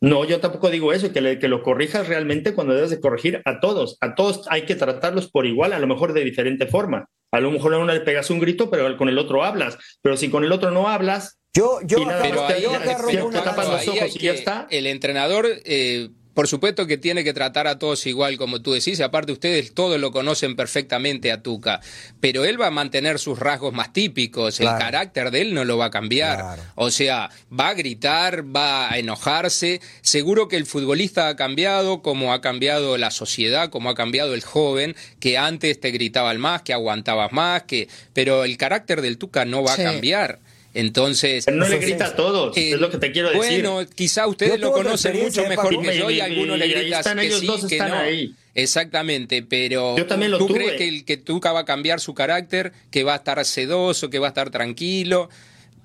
No, yo tampoco digo eso, que, le, que lo corrijas realmente cuando debes de corregir a todos. A todos hay que tratarlos por igual, a lo mejor de diferente forma. A lo mejor a uno le pegas un grito, pero con el otro hablas. Pero si con el otro no hablas, yo, yo, y nada, pero más te- ahí- te- pero te tapas los ahí ojos hay y ya que- está. El entrenador, eh, por supuesto que tiene que tratar a todos igual, como tú decís. Aparte, ustedes todos lo conocen perfectamente a Tuca. Pero él va a mantener sus rasgos más típicos. Claro. El carácter de él no lo va a cambiar. Claro. O sea, va a gritar, va a enojarse. Seguro que el futbolista ha cambiado, como ha cambiado la sociedad, como ha cambiado el joven, que antes te gritaban más, que aguantabas más, que. Pero el carácter del Tuca no va Sí. a cambiar. Entonces. Pero no le sí. grita a todos, Eh, es lo que te quiero decir. Bueno, quizá ustedes lo conocen mucho mejor que yo y Y- y- algunos le están que ellos sí, dos que están no. ahí. Exactamente, pero Yo también lo ¿tú tuve. crees que, el, que Tuca va a cambiar su carácter, que va a estar sedoso, que va a estar tranquilo?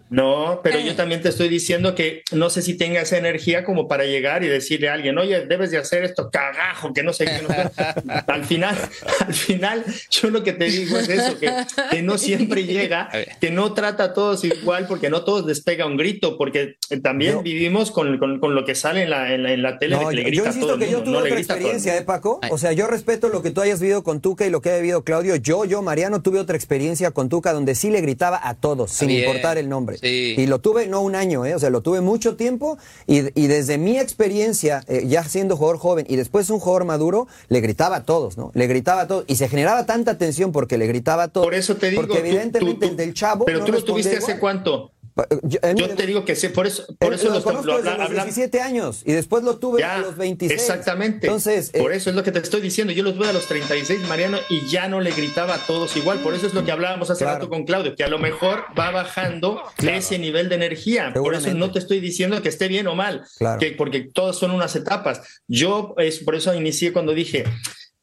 No, pero Eh. yo también te estoy diciendo que no sé si tenga esa energía como para llegar y decirle a alguien, oye, debes de hacer esto, cagajo, que no sé qué. no sé". al final, al final, yo lo que te digo es eso, que, que no siempre llega, que no trata a todos igual, porque no todos les pega un grito, porque también Yo- vivimos con, con- con lo que sale en la, en la, en la tele No, de que le yo, grita yo a todo insisto el que yo tuve no le otra experiencia. ¿eh, Paco? Ay. O sea, yo respeto lo que tú hayas vivido con Tuca y lo que haya vivido Claudio. Yo, yo, Mariano, tuve otra experiencia con Tuca donde sí le gritaba a todos, sin Bien, importar el nombre. Sí. Y lo tuve no un año, ¿eh? O sea, lo tuve mucho tiempo y, y desde mi experiencia, eh, ya siendo jugador joven y después un jugador maduro, le gritaba a todos, ¿no? Le gritaba a todos. Y se generaba tanta tensión porque le gritaba a todos. Por eso te digo, Porque tú- evidentemente tú- tú- el del chavo. Pero no tú lo tuviste igual. hace cuánto. Pa- Yo, él Yo te digo que sí, por eso, por él- eso lo los, conozco desde habla- los habla- 17 años y después lo tuve Ya, a los 26. Exactamente. Entonces, eh, por eso es lo que te estoy diciendo. Yo los tuve a los 36, Mariano, y ya no le gritaba a todos igual. Por eso es lo que hablábamos hace Claro. rato con Claudio, que a lo mejor va bajando ese nivel de energía. Por eso no te estoy diciendo que esté bien o mal, Claro. que, porque todas son unas etapas. Yo es por eso inicié cuando dije.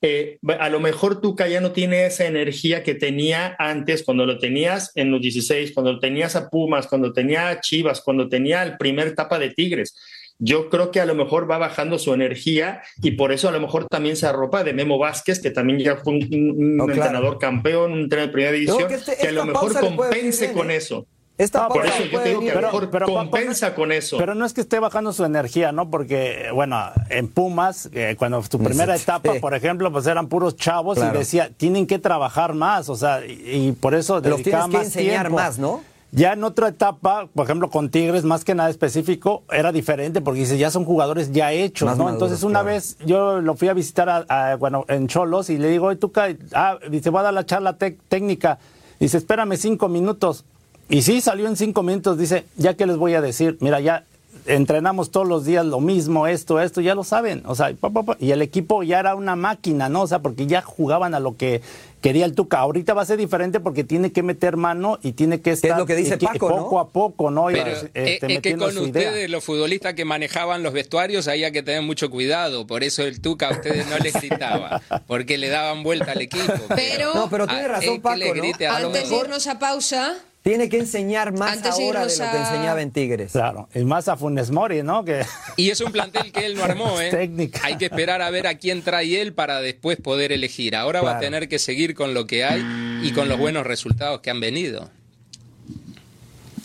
Eh, a lo mejor Tuca ya no tiene esa energía que tenía antes, cuando lo tenías en los 16, cuando lo tenías a Pumas, cuando tenía a Chivas, cuando tenía el primer etapa de Tigres yo creo que a lo mejor va bajando su energía y por eso a lo mejor también se arropa de Memo Vázquez, que también ya fue un, un No, claro. entrenador campeón, un entrenador de primera división, que este- que a lo mejor compense con ¿eh? eso. Esta Ah, Por eso yo digo que Pero- mejor pero, Paco, compensa con eso. Pero no es que esté bajando su energía, ¿no? Porque, bueno, en Pumas, eh, cuando tu primera Sí. etapa, por ejemplo, pues eran puros chavos Claro. y decía, tienen que trabajar más, o sea, y, y por eso Los dedicaba tienes que más enseñar tiempo. más, ¿no? Ya en otra etapa, por ejemplo, con Tigres, más que nada específico, era diferente porque dice, ya son jugadores ya hechos, Más ¿no? maduros, Entonces, una claro. vez yo lo fui a visitar, a, a, bueno, en Cholos y le digo, oye, Tuca, ah, dice, voy a dar la charla técnica. Dice, espérame cinco minutos. Y sí, salió en cinco minutos, dice, ya que les voy a decir, mira, ya entrenamos todos los días lo mismo, esto, esto, ya lo saben. O sea, pa, pa, pa, y el equipo ya era una máquina, ¿no? O sea, porque ya jugaban a lo que quería el Tuca. Ahorita va a ser diferente porque tiene que meter mano y tiene que estar lo que dice que- Paco, ¿no? poco a poco, ¿no? Y, Pero este, es- es que con idea. ustedes, los futbolistas que manejaban los vestuarios, había que tener mucho cuidado. Por eso el Tuca a ustedes no les gritaba, porque le daban vuelta al equipo. Pero- No, pero tiene razón, es Paco, ¿no? Antes de irnos a pausa, Tiene que enseñar más Antes ahora de lo que a- enseñaba en Tigres. Claro, y más a Funes Mori, ¿no? Que Y es un plantel que él no armó, ¿eh? Técnica. Hay que esperar a ver a quién trae él para después poder elegir. Ahora va a tener que seguir con lo que hay y con los buenos resultados que han venido.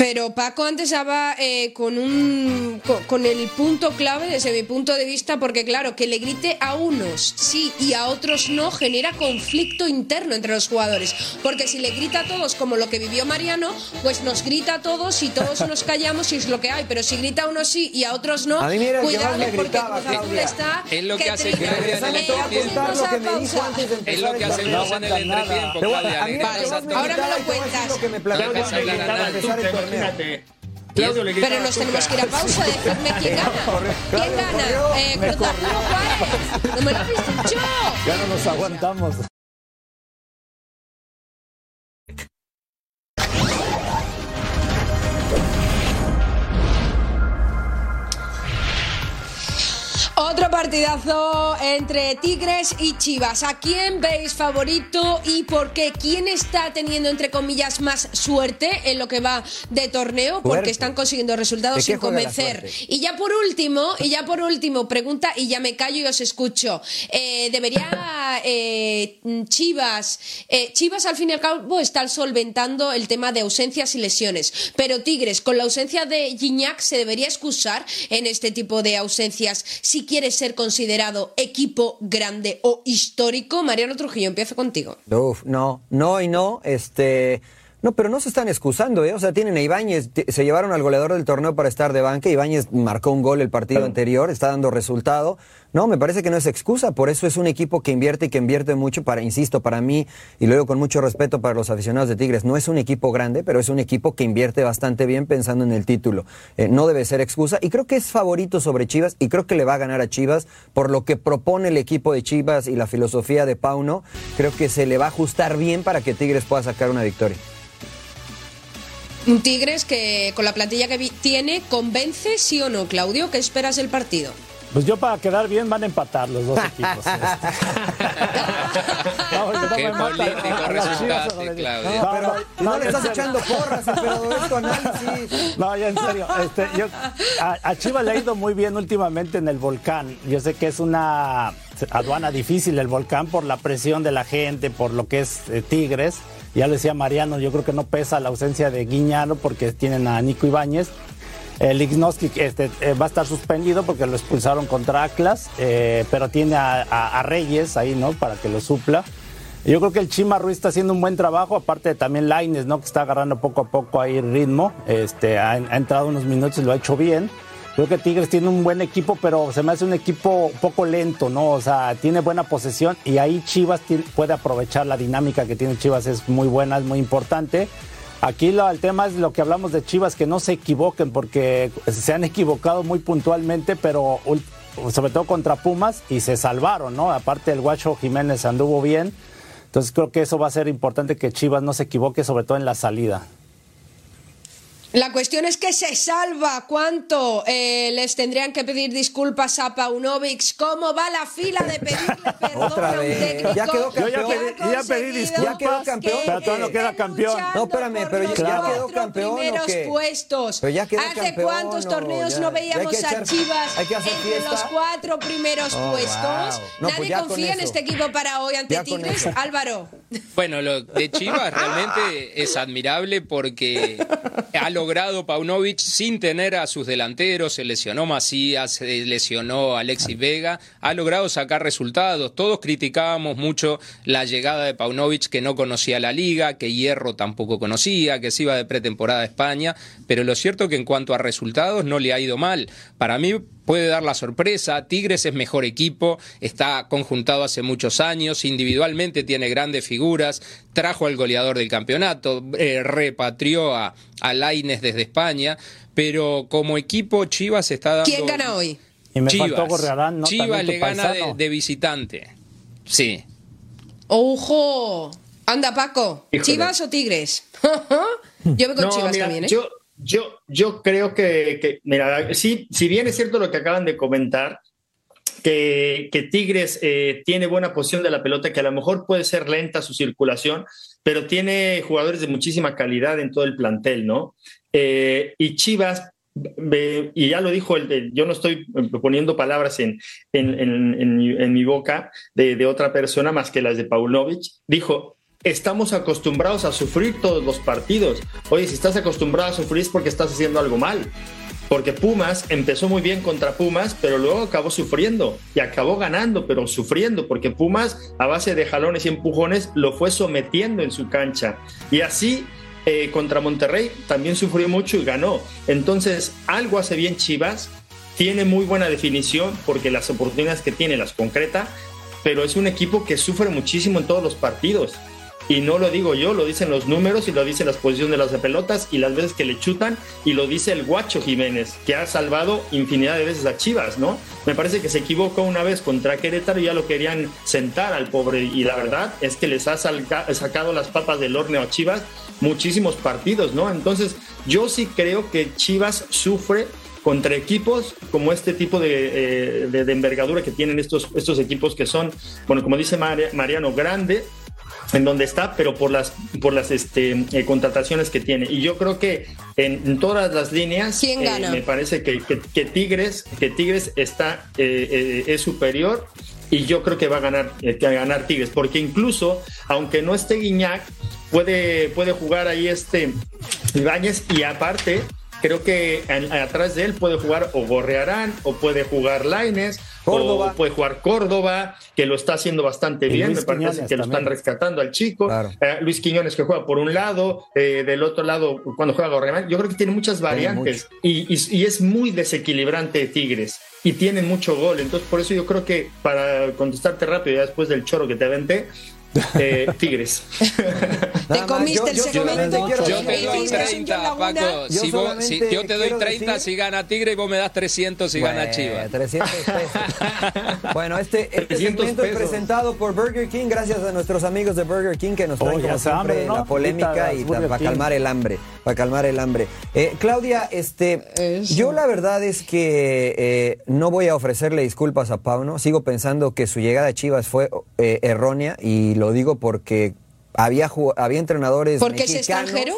Pero Paco antes estaba eh, con un co- con, el punto clave desde mi punto de vista, porque claro, que le grite a unos sí y a otros no genera conflicto interno entre los jugadores. Porque si le grita a todos como lo que vivió Mariano, pues nos grita a todos y todos nos callamos y es lo que hay. Pero si grita a unos sí y a otros no, A mí mira que cuidado porque gritaba, Claudia. está Es lo que hace trina. Claudia en el entretiempo. que empezar Es lo que el hacemos torneo. en el entretiempo, Claudia. Ahora me lo cuentas. Imagínate. Claudio le Pero nos tenemos que ir a pausa, decirme quién gana. ¿Quién gana? Eh, me Cruz Azul o Juárez. No me lo habéis dicho. ya no nos aguantamos. Otro partidazo entre Tigres y Chivas. ¿A quién veis favorito y por qué? ¿Quién está teniendo, entre comillas, más suerte en lo que va de torneo? Porque están consiguiendo resultados sin convencer. Y ya por último, y ya por último, pregunta, y ya me callo y os escucho. Eh, ¿Debería eh, Chivas, eh, Chivas al fin y al cabo está solventando el tema de ausencias y lesiones, pero Tigres, con la ausencia de Gignac, se debería excusar en este tipo de ausencias si quiere ser considerado equipo grande o histórico. Mariano Trujillo, empiezo contigo. Uf, no, no y no. Este. No, pero no se están excusando, ¿eh? O sea, tienen a Ibáñez, se llevaron al goleador del torneo para estar de banca, Ibáñez marcó un gol el partido anterior, está dando resultado. No, me parece que no es excusa, por eso es un equipo que invierte y que invierte mucho para, insisto, para mí, y lo digo con mucho respeto para los aficionados de Tigres, no es un equipo grande, pero es un equipo que invierte bastante bien pensando en el título. Eh, no debe ser excusa, y creo que es favorito sobre Chivas, y creo que le va a ganar a Chivas, por lo que propone el equipo de Chivas y la filosofía de Pauno, creo que se le va a ajustar bien para que Tigres pueda sacar una victoria. Un Tigres que con la plantilla que tiene convence, sí o no, Claudio, ¿qué esperas del partido? Pues yo para quedar bien van a empatar los dos equipos. Qué político resultaste, Claudio. No, pero no, le estás echando porras, pero esto análisis. No, ya en serio. Este, yo, a, Chivas le ha ido muy bien últimamente en el volcán. Yo sé que es una aduana difícil el volcán por la presión de la gente, por lo que es eh, Tigres. Ya lo decía Mariano, yo creo que no pesa la ausencia de Guiñano porque tienen a Nico Ibáñez. El Ignoski este, eh, va a estar suspendido porque lo expulsaron contra Atlas, eh, pero tiene a, Reyes ahí, ¿no? Para que lo supla. Yo creo que el Chima Ruiz está haciendo un buen trabajo, aparte de también Laines, ¿no? Que está agarrando poco a poco ahí el ritmo. Este, ha, ha entrado unos minutos y lo ha hecho bien. Creo que Tigres tiene un buen equipo, pero se me hace un equipo poco lento, ¿no? O sea, tiene buena posesión y ahí Chivas puede aprovechar la dinámica que tiene Chivas, es muy buena, es muy importante. Aquí lo, el tema es lo que hablamos de Chivas, que no se equivoquen, porque se han equivocado muy puntualmente, pero sobre todo contra Pumas y se salvaron, ¿no? Aparte el Guacho Jiménez anduvo bien. Entonces creo que eso va a ser importante que Chivas no se equivoque, sobre todo en la salida. La cuestión es que se salva. ¿Cuánto eh, les tendrían que pedir disculpas a Paunovic? ¿Cómo va la fila de pedirle perdón a un técnico? Ya quedó campeón. Yo ya pedí, disculpas, ya quedó campeón. pero todavía no queda campeón. No, espérame, pero ya, quedó campeón. primeros puestos. Pero ya quedó ¿Hace cuántos torneos no veíamos a Chivas entre los cuatro primeros oh, puestos? Pues Nadie confía en este equipo para hoy ante Tigres. Álvaro. Bueno, lo de Chivas realmente es admirable porque ha logrado Paunovic sin tener a sus delanteros, se lesionó Macías, se lesionó Alexis Vega, ha logrado sacar resultados. Todos criticábamos mucho la llegada de Paunovic que no conocía la liga, que Hierro tampoco conocía, que se iba de pretemporada a España, pero lo cierto que en cuanto a resultados no le ha ido mal. Para mí puede dar la sorpresa. Tigres es mejor equipo, está conjuntado hace muchos años, individualmente tiene grandes figuras, trajo al goleador del campeonato, eh, repatrió a, a Laines desde España, pero como equipo Chivas está dando... ¿Quién gana hoy? Chivas, Chivas le gana de, visitante. Sí. ¡Ojo! Anda, Paco. ¿Chivas o Tigres? Yo veo con Chivas también, ¿eh? Yo, yo creo que, mira, sí, si bien es cierto lo que acaban de comentar, que, Tigres eh, tiene buena posición de la pelota, que a lo mejor puede ser lenta su circulación, pero tiene jugadores de muchísima calidad en todo el plantel, ¿no? Eh, y Chivas, y ya lo dijo, el, yo no estoy poniendo palabras en, en, mi boca de, de, otra persona más que las de Paunovic, dijo, estamos acostumbrados a sufrir todos los partidos. Oye, si estás acostumbrado a sufrir es porque estás haciendo algo mal. Porque Pumas empezó muy bien contra Pumas, pero luego acabó sufriendo y acabó ganando, pero sufriendo, porque Pumas a base de jalones y empujones lo fue sometiendo en su cancha. Y así eh, contra Monterrey también sufrió mucho y ganó. Entonces, algo hace bien Chivas, tiene muy buena definición porque las oportunidades que tiene las concreta, pero es un equipo que sufre muchísimo en todos los partidos. Y no lo digo yo, lo dicen los números y lo dicen las posiciones de las pelotas y las veces que le chutan y lo dice el guacho Jiménez, que ha salvado infinidad de veces a Chivas, ¿no? Me parece que se equivocó una vez contra Querétaro y ya lo querían sentar al pobre y la verdad es que les ha sacado las papas del horno a Chivas muchísimos partidos, ¿no? Entonces yo sí creo que Chivas sufre contra equipos como este tipo de, eh, de, de envergadura que tienen estos, estos equipos que son, bueno, como dice Mariano, grande, en donde está, pero por las, por las este, eh, contrataciones que tiene. Y yo creo que en, en todas las líneas ¿Quién gana? Eh, me parece que, que, que, Tigres, que Tigres está, eh, es superior y yo creo que va a ganar, que va a ganar Tigres, porque incluso, aunque no esté Guiñac, puede, puede jugar ahí este Ibáñez y aparte creo que atrás de él puede jugar o Gorrearán o puede jugar Laines Córdoba. O puede jugar Córdoba, que lo está haciendo bastante bien. Luis Me parece Quiñones que lo están rescatando al chico. Claro. Eh, Luis Quiñones que juega por un lado, eh, del otro lado cuando juega Gorrearán. Yo creo que tiene muchas variantes y, y, y, es muy desequilibrante Tigres y tiene mucho gol. Entonces, por eso yo creo que para contestarte rápido, ya después del choro que te aventé, eh, Tigres. te comiste el segmento. Yo, yo, te doy 30, Paco. Si vos, si, yo te doy 30 decir... si gana Tigre y vos me das 300 si bueno, gana Chivas. 300 pesos. bueno, este, este segmento es presentado por Burger King gracias a nuestros amigos de Burger King que nos traen oh, como siempre hambre, ¿no? la polémica y para calmar el hambre. Para calmar el hambre. Eh, Claudia, este, Eso. yo la verdad es que eh, no voy a ofrecerle disculpas a Pauno. Sigo pensando que su llegada a Chivas fue eh, errónea y lo digo porque había, había entrenadores ¿Porque mexicanos. es extranjero?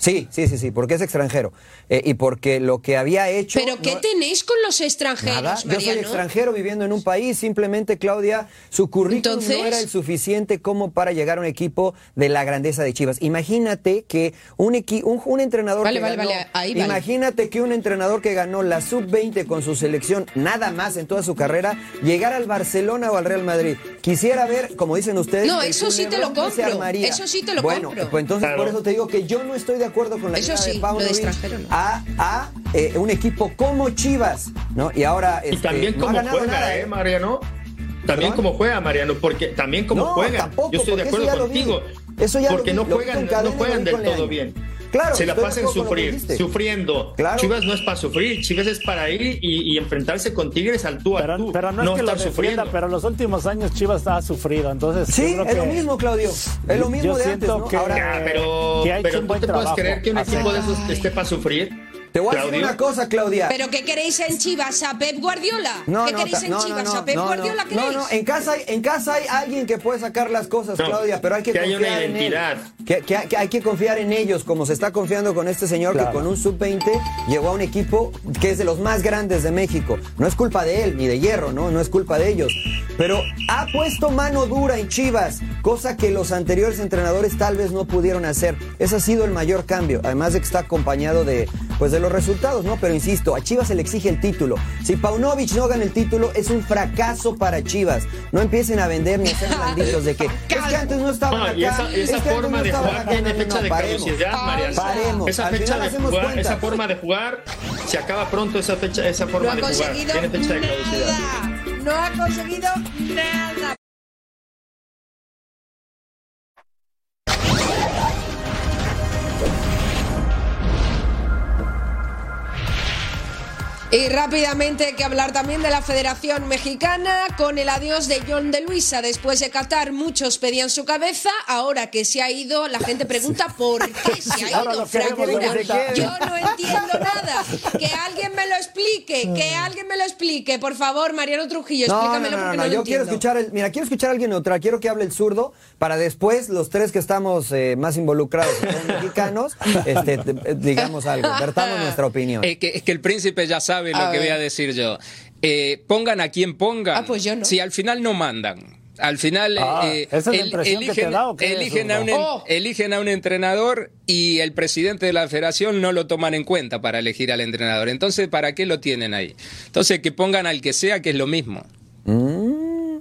Sí, sí, sí, sí, porque es extranjero. Eh, y porque lo que había hecho... ¿Pero qué no, tenéis con los extranjeros, nada. Yo soy extranjero viviendo en un país, simplemente, Claudia, su currículum ¿Entonces? no era el suficiente como para llegar a un equipo de la grandeza de Chivas. Imagínate que un, equi un, un entrenador vale, que vale, ganó... vale. Ahí vale. Imagínate que un entrenador que ganó la sub-20 con su selección, nada más en toda su carrera, llegar al Barcelona o al Real Madrid. Quisiera ver, como dicen ustedes... No, eso sí te lo compro. Eso sí te lo bueno, compro. pues entonces Claro. por eso te digo que yo no estoy de acuerdo con la Eso llegada sí, de Paunovic de extranjero no. a, a eh, un equipo como Chivas, ¿no? Y ahora Y este, también no ha como ganado juega, nada, ¿eh, Mariano? También ¿Perdón? como juega, Mariano, porque también como No, juega. tampoco, Yo estoy de acuerdo lo vi. contigo. Eso ya lo porque vi, no lo vi juegan, no juegan lo vi del con todo bien. Claro, se la que sufrir, sufriendo. Claro. Chivas no es para sufrir, Chivas es para ir y, y enfrentarse con Tigres al tú a Pero, tú. pero no, es que lo estar defienda, sufriendo. pero en los últimos años Chivas ha sufrido, entonces Sí, yo creo es lo mismo, Claudio. Es lo mismo Yo de antes, siento ¿no? que- Ahora, Ya, pero, que pero un tú buen te puedes trabajo. creer que un Así. equipo de esos esté para sufrir. te voy a decir una cosa, Claudia. ¿Pero qué queréis en Chivas? ¿A Pep Guardiola? No, ¿Qué no, queréis en no, no, Chivas? no, ¿A Pep no, Guardiola no, queréis? no, en casa, hay, en casa hay alguien que puede sacar las cosas, No, Claudia, pero hay que, que haya confiar una en él. Que, que- que hay que confiar en ellos, como se está confiando con este señor Claro. que con un sub-20 llegó a un equipo que es de los más grandes de México. No es culpa de él, ni de Hierro, ¿no? No es culpa de ellos. Pero ha puesto mano dura en Chivas, cosa que los anteriores entrenadores tal vez no pudieron hacer. Ese ha sido el mayor cambio, además de que está acompañado de, pues, de los resultados, ¿no? Pero insisto, a Chivas se le exige el título. Si Paunovic no gana el título, es un fracaso para Chivas. No empiecen a vender ni a ser blanditos de que es que antes no estaban acá. y esa, es que forma no de jugar acá". tiene fecha de caducidad, Mariano. Paremos. Esa fecha de jugar, esa forma de jugar, se acaba pronto esa fecha, esa forma de jugar. Tiene fecha de caducidad. nada. No ha conseguido nada. Y rápidamente hay que hablar también de la Federación Mexicana con el adiós de John de Luisa. Después de Qatar muchos pedían su cabeza, ahora que se ha ido la gente pregunta por qué se ha ido. quede. Yo no entiendo nada. Que alguien me lo explique, que alguien me lo explique. Por favor, Mariano Trujillo, No, no, explícamelo no, no, porque no, no, lo yo quiero entiendo. escuchar, el, mira, quiero escuchar a alguien neutral, quiero que hable el zurdo, para después los tres que estamos eh, más involucrados como mexicanos, este, te- digamos algo, vertamos nuestra opinión. Es que, es que el príncipe ya sabe lo A que ver. voy a decir yo. Eh, pongan a quien pongan. Ah, pues yo no. Si al final no mandan. Al final Ah, eh, ¿esa es la el- impresión que te eligen, da o qué, eligen, a un? Oh. eligen a un entrenador y el presidente de la federación no lo toman en cuenta para elegir al entrenador. Entonces, ¿para qué lo tienen ahí? Entonces, que pongan al que sea, que es lo mismo. ¡Uh!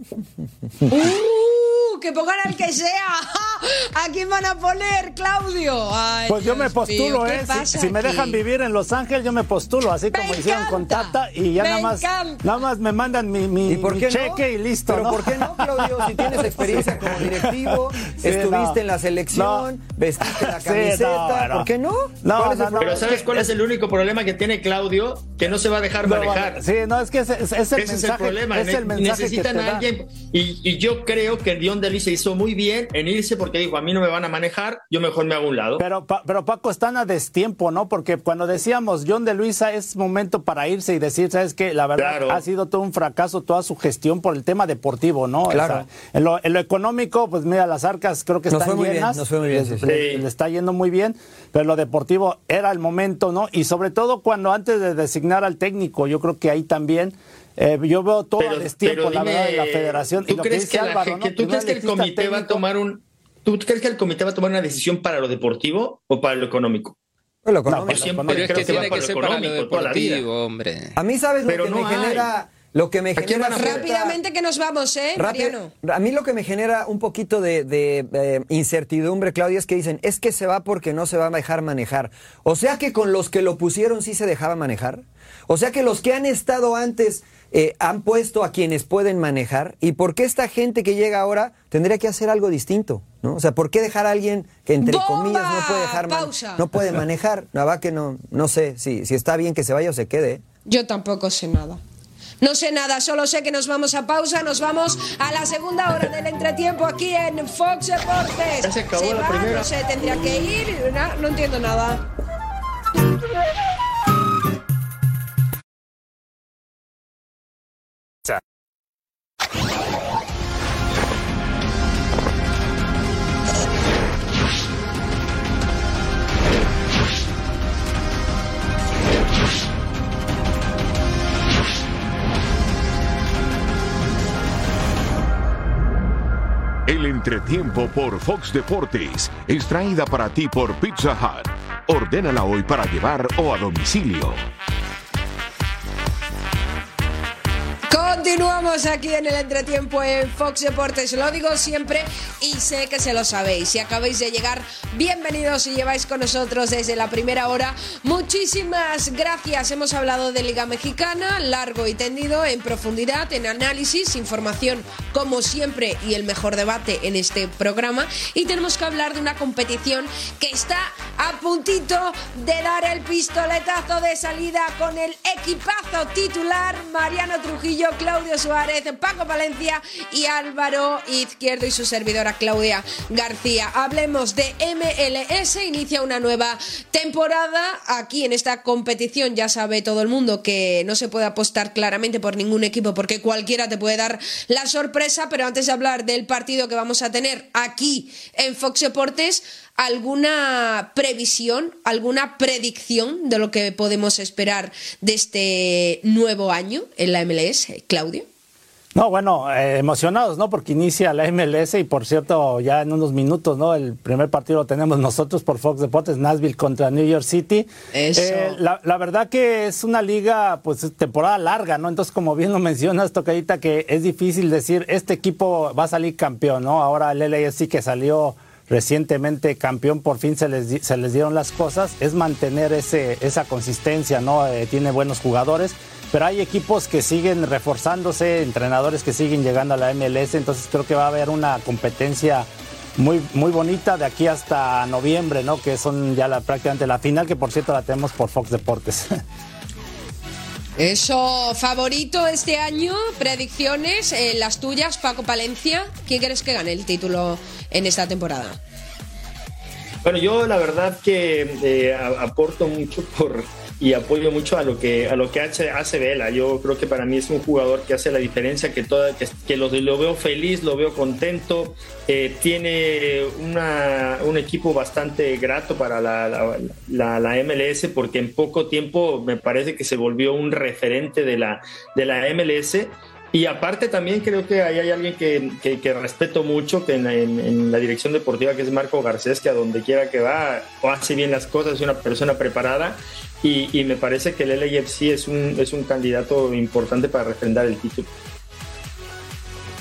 ¡Que pongan al que sea! ¿A quién van a poner, Claudio? Ay, Pues yo me postulo, mío, ¿qué ¿eh? Si, me dejan vivir en Los Ángeles, yo me postulo, así como Me hicieron con Tata, y ya me nada más, encanta. nada más me mandan mi, mi, ¿Y por mi qué no? cheque y listo, Pero ¿no? ¿por qué no, Claudio? Si tienes experiencia como directivo, estuviste no. en la selección, No. vestiste la camiseta. ¿por qué no? No, ¿Cuál es el no, no. problema? Pero ¿sabes cuál es el único problema que tiene Claudio? Que no se va a dejar No, manejar. Sí, no, es que ese, ese es el Ese mensaje, es el problema. es el mensaje Necesitan que te a alguien. Y, y yo creo que Dion de Luis hizo muy bien en irse porque dijo, a mí no me van a manejar, yo mejor me hago un lado. Pero, pero Paco, están a destiempo, ¿no? Porque cuando decíamos John de Luisa es momento para irse y decir, ¿sabes qué? La verdad ha sido todo un fracaso toda su gestión por el tema deportivo, ¿no? Claro. en, lo, económico, pues mira, las arcas creo que están llenas. nos fue muy bien, le, está yendo muy bien, pero lo deportivo era el momento, ¿no? Y sobre todo cuando antes de designar al técnico, yo creo que ahí también eh, yo veo todo el destiempo, la verdad, de la federación. ¿Tú crees que, el comité va a tomar un... ¿Tú crees que el comité va a tomar una decisión para lo deportivo o para lo económico? Para lo económico. pero es que, tiene que ser para lo deportivo, hombre. A mí, ¿sabes lo que me genera? Lo que me genera rápidamente que nos vamos, ¿eh, Mariano? A mí lo que me genera un poquito de, de, incertidumbre, Claudia, es que dicen, es que se va porque no se va a dejar manejar. O sea que con los que lo pusieron sí se dejaba manejar. O sea que los que han estado antes eh, han puesto a quienes pueden manejar y por qué esta gente que llega ahora tendría que hacer algo distinto, ¿no? O sea, ¿por qué dejar a alguien que entre comillas no puede dejar no puede manejar? La verdad que no no sé si si está bien que se vaya o se quede. Yo tampoco sé nada. No sé nada, solo sé que nos vamos a pausa, nos vamos a la segunda hora del entretiempo aquí en Fox Deportes. Se acabó la primera. No sé, tendría que ir, no entiendo nada. El entretiempo por Fox Deportes es traída para ti por Pizza Hut. Ordénala hoy para llevar o a domicilio. Continuamos aquí en el entretiempo en Fox Deportes. Lo digo siempre y sé que se lo sabéis. Si acabáis de llegar, bienvenidos y lleváis con nosotros desde la primera hora. Muchísimas gracias. Hemos hablado de Liga Mexicana, largo y tendido, en profundidad, en análisis, información como siempre y el mejor debate en este programa. Y tenemos que hablar de una competición que está a puntito de dar el pistoletazo de salida con el equipazo titular Mariano Trujillo, Claudio Suárez, Paco Valencia y Álvaro Izquierdo y su servidora Claudia García. Hablemos de MLS, inicia una nueva temporada aquí en esta competición. Ya sabe todo el mundo que no se puede apostar claramente por ningún equipo porque cualquiera te puede dar la sorpresa, pero antes de hablar del partido que vamos a tener aquí en Fox Deportes, ¿alguna previsión, alguna predicción de lo que podemos esperar de este nuevo año en la MLS, Claudio? No, bueno, eh, emocionados, ¿no? Porque inicia la MLS y por cierto, ya en unos minutos, ¿no? El primer partido lo tenemos nosotros por Fox Deportes, Nashville contra New York City. Eso. Eh, la, verdad que es una liga, pues, temporada larga, ¿no? Entonces, como bien lo mencionas, Tocadita, que es difícil decir, este equipo va a salir campeón, ¿no? Ahora el LAFC que salió recientemente campeón, por fin se les, se les dieron las cosas, es mantener ese, esa consistencia, ¿no? Eh, tiene buenos jugadores, pero hay equipos que siguen reforzándose, entrenadores que siguen llegando a la MLS, entonces creo que va a haber una competencia muy, muy bonita de aquí hasta noviembre, ¿no? Que son ya la, prácticamente la final, que por cierto la tenemos por Fox Deportes. Eso, favorito este año, predicciones, eh, las tuyas, Paco Palencia. ¿Quién crees que gane el título en esta temporada? Bueno, yo la verdad que eh, aporto mucho por y apoyo mucho a lo que a lo que hace, hace Vela. Yo creo que para mí es un jugador que hace la diferencia, que toda, que, lo, lo, veo feliz, lo veo contento, eh, tiene una, un equipo bastante grato para la, la, la, MLS porque en poco tiempo me parece que se volvió un referente de la, de la MLS. Y aparte también creo que ahí hay alguien que, que, respeto mucho que en, en, la dirección deportiva, que es Marco Garcés, que a donde quiera que va, hace bien las cosas, es una persona preparada y, me parece que el LAFC es un, es un candidato importante para refrendar el título.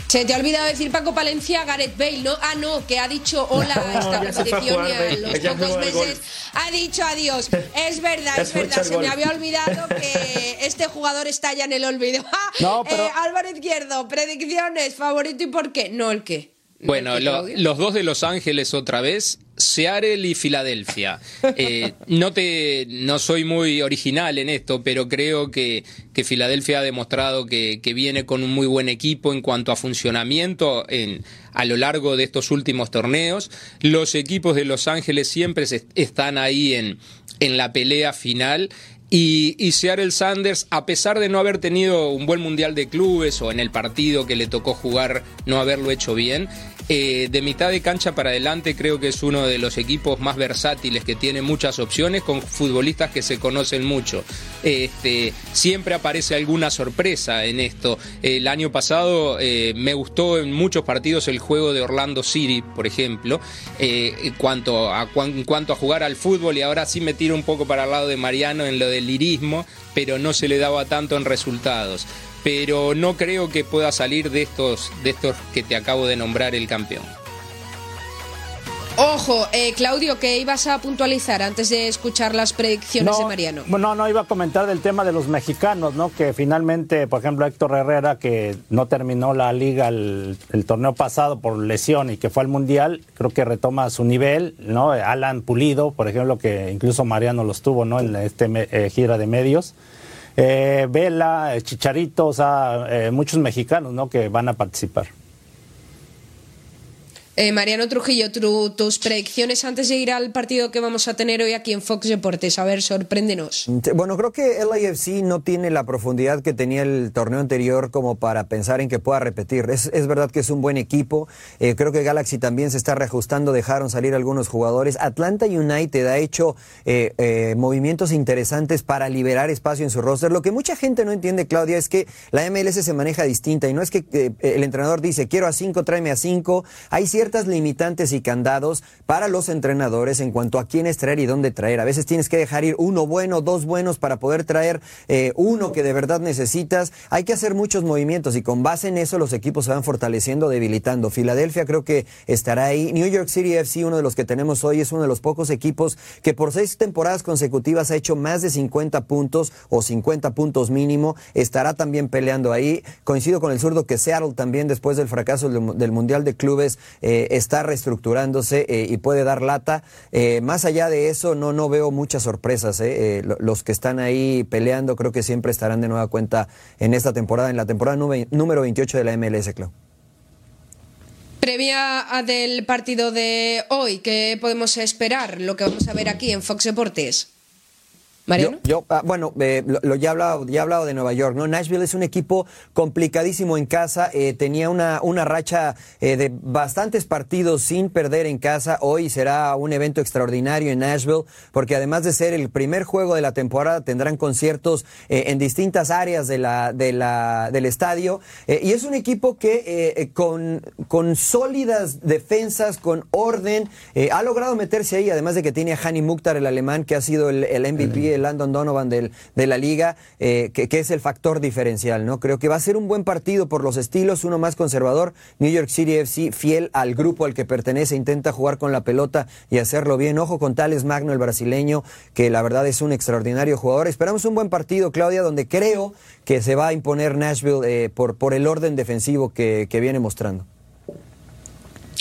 Se te ha olvidado decir Paco Palencia, Gareth Bale, ¿no? Ah, no, que ha dicho hola a esta competición y a los pocos meses ha dicho adiós. Es verdad, es verdad, se me había olvidado que este jugador está ya en el olvido. No, pero... Eh, Álvaro Izquierdo, predicciones, favorito y por qué. No el qué. Bueno, los dos de Los Ángeles otra vez Seattle y Filadelfia. Eh, no, te, no soy muy original en esto, pero creo que, que Filadelfia ha demostrado que, que, viene con un muy buen equipo en cuanto a funcionamiento en, a lo largo de estos últimos torneos. Los equipos de Los Ángeles siempre están ahí en, en la pelea final. Y, y, Seattle Sanders, a pesar de no haber tenido un buen mundial de clubes o en el partido que le tocó jugar no haberlo hecho bien, eh, de mitad de cancha para adelante creo que es uno de los equipos más versátiles que tiene muchas opciones con futbolistas que se conocen mucho. Este, siempre aparece alguna sorpresa en esto. El año pasado eh, me gustó en muchos partidos el juego de Orlando City, por ejemplo, eh, en, cuanto a, cuanto a jugar al fútbol y ahora sí me tiro un poco para el lado de Mariano en lo del lirismo, pero no se le daba tanto en resultados pero no creo que pueda salir de estos, de estos que te acabo de nombrar el campeón. Ojo, eh, Claudio, que ibas a puntualizar antes de escuchar las predicciones de Mariano. No, no, iba a comentar del tema de los mexicanos, ¿no? Que finalmente, por ejemplo, Héctor Herrera, que no terminó la liga el, torneo pasado por lesión y que fue al Mundial, creo que retoma su nivel, ¿no? Alan Pulido, por ejemplo, que incluso Mariano los tuvo, ¿no? En este eh, gira de medios Vela, eh, Chicharito, o sea, eh, muchos mexicanos ¿no? que van a participar. Eh, Mariano Trujillo, tus predicciones antes de ir al partido que vamos a tener hoy aquí en Fox Deportes. A ver, sorpréndenos. Bueno, creo que el IFC no tiene la profundidad que tenía el torneo anterior como para pensar en que pueda repetir. Es, verdad que es un buen equipo. Eh, creo que Galaxy también se está reajustando. Dejaron salir algunos jugadores. Atlanta United ha hecho eh, movimientos interesantes para liberar espacio en su roster. Lo que mucha gente no entiende, Claudia, es que la MLS se maneja distinta y no es que el entrenador dice quiero a cinco, tráeme a cinco. Hay ciertos limitantes y candados para los entrenadores en cuanto a quiénes traer y dónde traer. A veces tienes que dejar ir uno bueno, dos buenos para poder traer eh, uno que de verdad necesitas. Hay que hacer muchos movimientos y con base en eso los equipos se van fortaleciendo, debilitando. Filadelfia creo que estará ahí. New York City FC, uno de los que tenemos hoy, es uno de los pocos equipos que por seis temporadas consecutivas ha hecho más de 50 puntos o 50 puntos mínimo. Estará también peleando ahí. Coincido con el zurdo que Seattle también después del fracaso del, Mundial de Clubes eh, eh, está reestructurándose eh, y puede dar lata. Eh, más allá de eso, no, no veo muchas sorpresas. los que están ahí peleando creo que siempre estarán de nueva cuenta en esta temporada, en la temporada número 28 de la MLS, Clau. Previa del partido de hoy, ¿qué podemos esperar? Lo que vamos a ver aquí en Fox Deportes. Yo, ah, bueno, eh, lo, ya, he hablado, ya he hablado de Nueva York, ¿no? Nashville es un equipo complicadísimo en casa, eh, tenía una, una racha eh, de bastantes partidos sin perder en casa, hoy será un evento extraordinario en Nashville, porque además de ser el primer juego de la temporada, tendrán conciertos en distintas áreas de la, de la, del estadio, y es un equipo que con, con sólidas defensas, con orden, ha logrado meterse ahí, además de que tiene a Hani Mukhtar, el alemán, que ha sido el, el MVP, Landon Donovan de la liga, eh, que, es el factor diferencial, ¿no? Creo que va a ser un buen partido por los estilos, uno más conservador. New York City FC, fiel al grupo al que pertenece, intenta jugar con la pelota y hacerlo bien. Ojo con Tales Magno, el brasileño, que la verdad es un extraordinario jugador. Esperamos un buen partido, Claudia, donde creo que se va a imponer Nashville eh, por, el orden defensivo que, viene mostrando.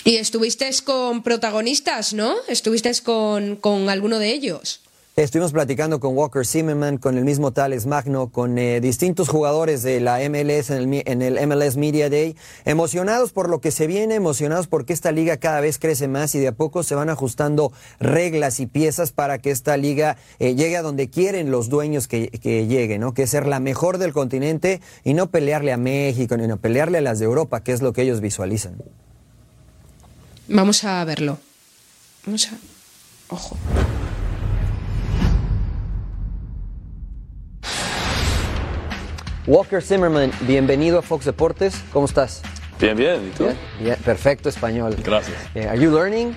Y estuviste con protagonistas, ¿no? Estuviste con, con alguno de ellos. Estuvimos platicando con Walker Zimmerman, con el mismo Tales Magno, con eh, distintos jugadores de la MLS en el, MLS Media Day, emocionados por lo que se viene, emocionados porque esta liga cada vez crece más y de a poco se van ajustando reglas y piezas para que esta liga eh, llegue a donde quieren los dueños que, que llegue, ¿no? Que es ser la mejor del continente y no pelearle a México, ni no pelearle a las de Europa, que es lo que ellos visualizan. Vamos a verlo. Vamos a... Ojo. Walker Zimmerman, bienvenido a Fox Deportes. ¿Cómo estás? Bien, bien. ¿Y tú? Yeah, perfecto español. Gracias. Yeah. Are you learning?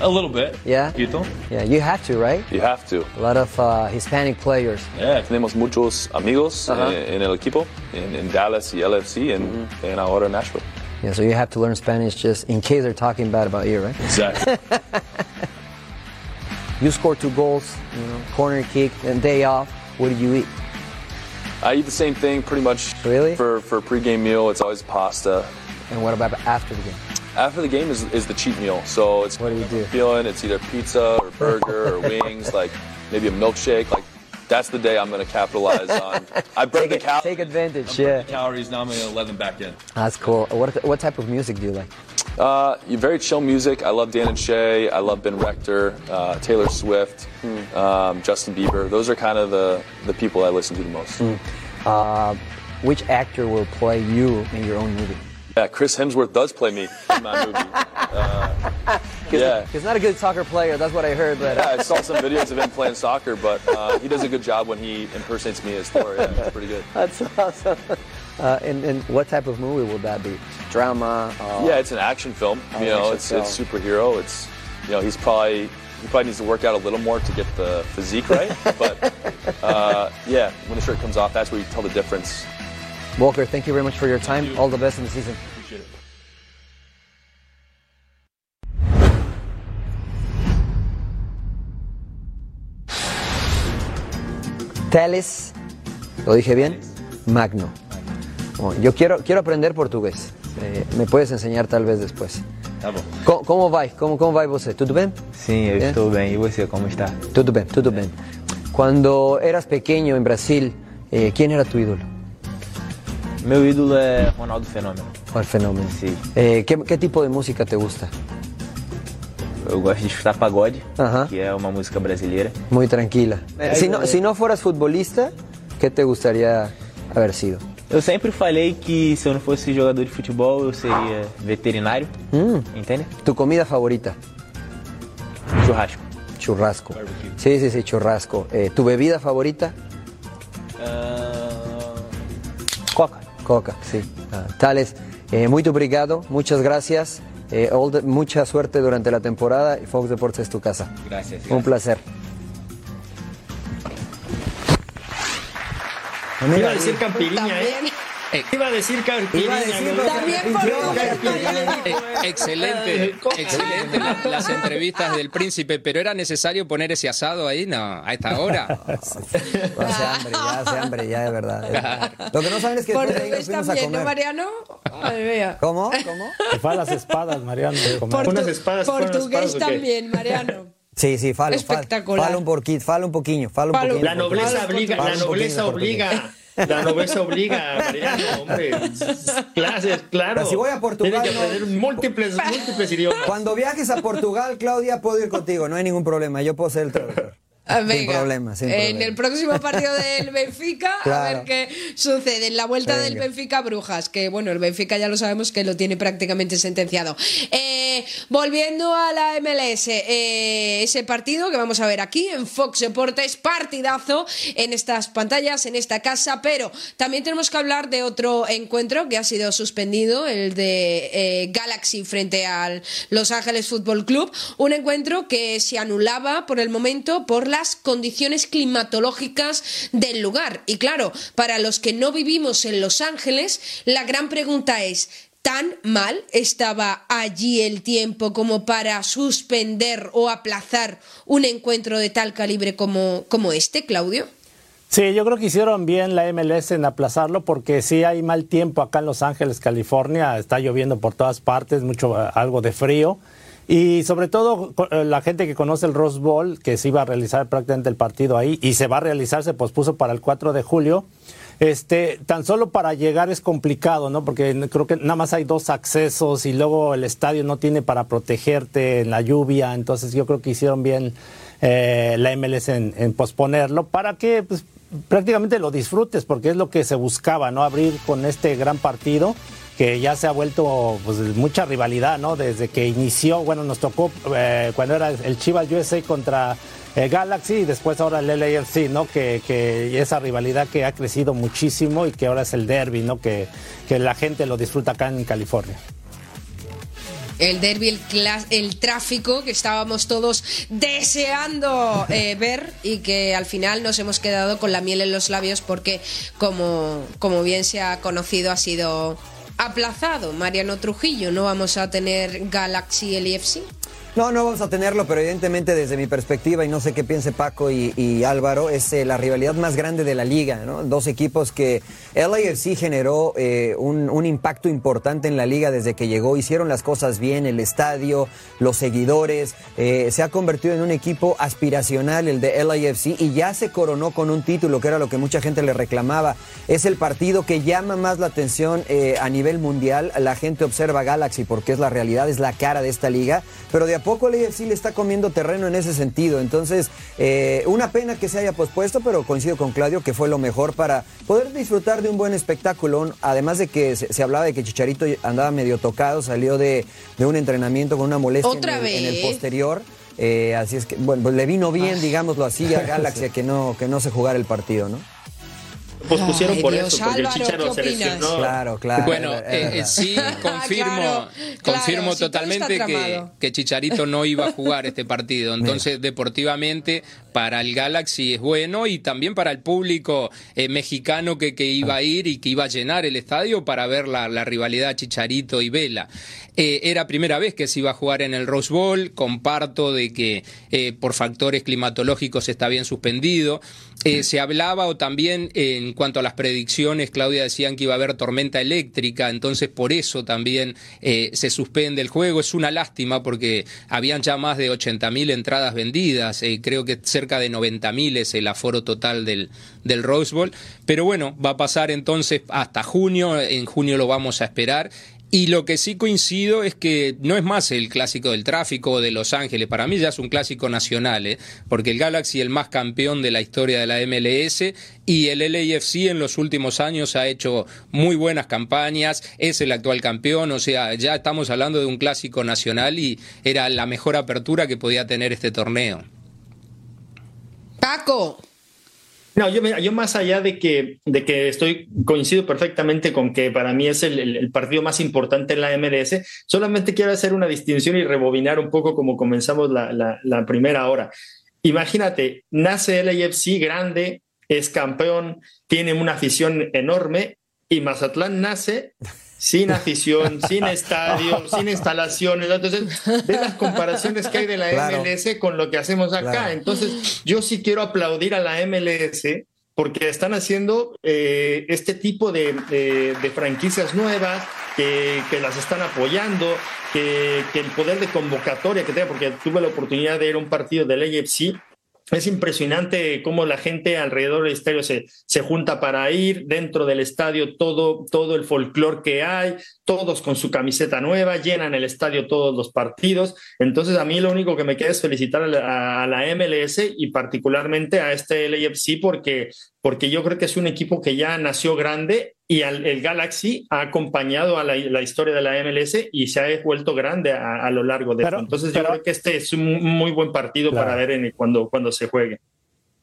A little bit. Yeah. ¿Poquito? Yeah, you have to, right? You have to. A lot of uh, Hispanic players. Yeah, tenemos muchos amigos uh -huh. en, en, el equipo, en, en, Dallas y LFC, and, en, mm -hmm. en ahora Nashville. Yeah, so you have to learn Spanish just in case they're talking bad about you, right? Exactly. you score two goals, you know, corner kick, and day off. What do you eat? I eat the same thing pretty much. Really? For for pregame meal, it's always pasta. And what about after the game? after the game is, is the cheat meal. So it's What do you do? feeling it's either pizza or burger or wings, like maybe a milkshake. Like that's the day I'm going to capitalize on. I burned the cal- Take advantage, yeah. calories. Now I'm going to let them back in. That's cool. What, what type of music do you like? Uh, you very chill music. I love Dan and Shay. I love Ben Rector, uh, Taylor Swift, um, Justin Bieber. Those are kind of the, the people I listen to the most. Uh, which actor will play you in your own movie? Yeah, Chris Hemsworth does play me in my movie. Uh, yeah. He's not a good soccer player, that's what I heard, but Yeah, I saw some videos of him playing soccer, but uh, he does a good job when he impersonates me as Thor. Yeah, it's pretty good. that's awesome. Uh, and, and what type of movie will that be? Drama? Uh, Yeah, it's an action film. You know, action it's it's superhero. It's you know he's probably he probably needs to work out a little more to get the physique right. but uh, yeah, when the shirt comes off, that's where you tell the difference. Walker, thank you very much for your time. All the best in the season. Teles, ¿lo dije bien? Magno. Oh, yo quiero, quiero aprender portugués. Eh, me puedes enseñar tal vez después. Tá bom. Co- Como vai? Como, como vai você? Tudo bem? Sim, eu É? estou bem. E você, como está? Tudo bem, tudo bem. Cuando eras pequeño en Brasil, eh, ¿quién era tu ídolo? Meu ídolo é Ronaldo Fenômeno. ¿Cuál fenómeno? Sí. Eh, ¿qué, qué tipo de música te gusta? Eu gosto de escutar pagode, Aham. que é uma música brasileira. Muy tranquila. Eh, Si eh, no, si no fueras futbolista, ¿qué te gustaría haber sido? Eu sempre falei que se eu não fosse jogador de futebol, eu seria veterinário. Entende? ¿Tu comida favorita? Churrasco. Churrasco. Sí, sí, sí, churrasco. Eh, ¿Tu bebida favorita? Ah, Coca. Coca, sí. Ah, Tales, eh, muy obrigado, muchas gracias. Eh, all mucha suerte durante la temporada y Fox Deportes es tu casa. Gracias. Un placer. Iba a decir Campiriña, ¿eh? También, Iba a decir Campiriña. Iba a decir- ¿no? también por Eh, excelente, excelente la- las entrevistas del príncipe, pero era necesario poner ese asado ahí, no, a esta hora. Hace hambre, ya hace hambre, ya de verdad. Lo que no saben es que después de ahí nos portugués fuimos a también, ¿no, comer. Mariano? Mía. ¿Cómo? ¿Cómo? Se fue a las espadas, Mariano. comer. Portu- Unas espadas, portugués también, Mariano. Sí, sí, falo, falo, Espectacular. falo un poquito, falo un poquillo, falo un poquillo. La nobleza obliga, la nobleza obliga. La nobleza obliga, Mariano, hombre. Clases, claro. Pero si voy a Portugal, Tienes que no- aprender múltiples, múltiples idiomas. Cuando viajes a Portugal, Claudia, puedo ir contigo, no hay ningún problema, yo puedo ser el traductor. Ah, Sin problema, sin En el próximo partido del Benfica, a ver qué sucede. En la vuelta del. Benfica Brujas, que bueno, el Benfica ya lo sabemos que lo tiene prácticamente sentenciado. Eh, volviendo a la MLS, eh, ese partido que vamos a ver aquí en Fox Deportes, partidazo en estas pantallas, en esta casa, pero también tenemos que hablar de otro encuentro que ha sido suspendido, el de eh, Galaxy frente al Los Ángeles Fútbol Club, un encuentro que se anulaba por el momento por las condiciones climatológicas del lugar. Y claro, para los que no vivimos en Los Ángeles, la gran pregunta es, ¿tan mal estaba allí el tiempo como para suspender o aplazar un encuentro de tal calibre como, como este, Claudio? Sí, yo creo que hicieron bien la MLS en aplazarlo porque sí hay mal tiempo acá en Los Ángeles, California, está lloviendo por todas partes, mucho algo de frío y sobre todo eh, la gente que conoce el Rose Bowl, que se iba a realizar prácticamente el partido ahí y se va a realizar, se pospuso para el 4 de julio. Este, tan solo para llegar es complicado, ¿no? Porque creo que nada más hay dos accesos y luego el estadio no tiene para protegerte en la lluvia, entonces yo creo que hicieron bien eh, la MLS en, en posponerlo para que pues, prácticamente lo disfrutes, porque es lo que se buscaba, ¿no? Abrir con este gran partido que ya se ha vuelto pues, mucha rivalidad, ¿no? Desde que inició, bueno, nos tocó eh, cuando era el Chivas USA contra eh, Galaxy y después ahora el LAFC, ¿no? Que, que esa rivalidad que ha crecido muchísimo y que ahora es el derby, ¿no? Que, que la gente lo disfruta acá en California. El derby, el, el tráfico que estábamos todos deseando eh, ver y que al final nos hemos quedado con la miel en los labios porque, como, como bien se ha conocido, ha sido aplazado. Mariano Trujillo, no vamos a tener Galaxy LFC. No, no vamos a tenerlo, pero evidentemente desde mi perspectiva, y no sé qué piense Paco y, Álvaro, es eh, la rivalidad más grande de la liga, ¿no? Dos equipos que LAFC generó eh, un, impacto importante en la liga desde que llegó, hicieron las cosas bien, el estadio, los seguidores, eh, se ha convertido en un equipo aspiracional el de LAFC y ya se coronó con un título, que era lo que mucha gente le reclamaba. Es el partido que llama más la atención a nivel mundial, la gente observa Galaxy porque es la realidad, es la cara de esta liga, pero de poco el AFC le está comiendo terreno en ese sentido. Entonces, eh, una pena que se haya pospuesto, pero coincido con Claudio que fue lo mejor para poder disfrutar de un buen espectáculo. Además de que se, se hablaba de que Chicharito andaba medio tocado, salió de, de un entrenamiento con una molestia ¿Otra en, el, en el vez? posterior. Eh, así es que, bueno, pues le vino bien, digámoslo así, a Galaxy a que no, que no se jugara el partido, ¿no? Pospusieron Ay, por Dios, eso, porque el Álvaro, Chicharo ¿qué se opinas? lesionó. Claro, claro. Bueno, eh, sí, confirmo, Claro, confirmo claro, todo totalmente que, que Chicharito no iba a jugar este partido. Entonces, deportivamente, para el Galaxy es bueno y también para el público eh, mexicano que, que iba a ir y que iba a llenar el estadio para ver la, la rivalidad Chicharito y Vela. Eh, era primera vez que se iba a jugar en el Rose Bowl. Comparto de que eh, por factores climatológicos está bien suspendido. Eh, se hablaba o también eh, en cuanto a las predicciones, Claudia decían que iba a haber tormenta eléctrica, entonces por eso también eh, se suspende el juego. Es una lástima porque habían ya más de 80.000 entradas vendidas, eh, creo que cerca de 90.000 es el aforo total del, del Rose Bowl, pero bueno, va a pasar entonces hasta junio, en junio lo vamos a esperar. Y lo que sí coincido es que no es más el clásico del tráfico de Los Ángeles, para mí ya es un clásico nacional, ¿eh? porque el Galaxy es el más campeón de la historia de la MLS y el LAFC en los últimos años ha hecho muy buenas campañas, es el actual campeón, o sea, ya estamos hablando de un clásico nacional y era la mejor apertura que podía tener este torneo. Paco, No, yo, más allá de que, de que estoy, coincido perfectamente con que para mí es el partido más importante en la MLS, solamente quiero hacer una distinción y rebobinar un poco como comenzamos la, la- la primera hora. Imagínate, nace el AFC grande, es campeón, tiene una afición enorme y Mazatlán nace sin afición, sin estadio, sin instalaciones. Entonces, ve las comparaciones que hay de la Claro. MLS con lo que hacemos acá. Claro. Entonces, yo sí quiero aplaudir a la MLS porque están haciendo eh, este tipo de, de- de franquicias nuevas que, que las están apoyando, que, que el poder de convocatoria que tenga, porque tuve la oportunidad de ir a un partido del AFC. Es impresionante cómo la gente alrededor del estadio se, se junta para ir, dentro del estadio todo, todo el folclore que hay, todos con su camiseta nueva, llenan el estadio todos los partidos. Entonces a mí lo único que me queda es felicitar a la, a la MLS y particularmente a este LAFC porque, porque yo creo que es un equipo que ya nació grande y al- el Galaxy ha acompañado a la, la historia de la MLS y se ha vuelto grande a, a lo largo de Pero- esto. Entonces pero- yo creo que este es un muy buen partido Claro. para ver en, cuando, cuando se juegue.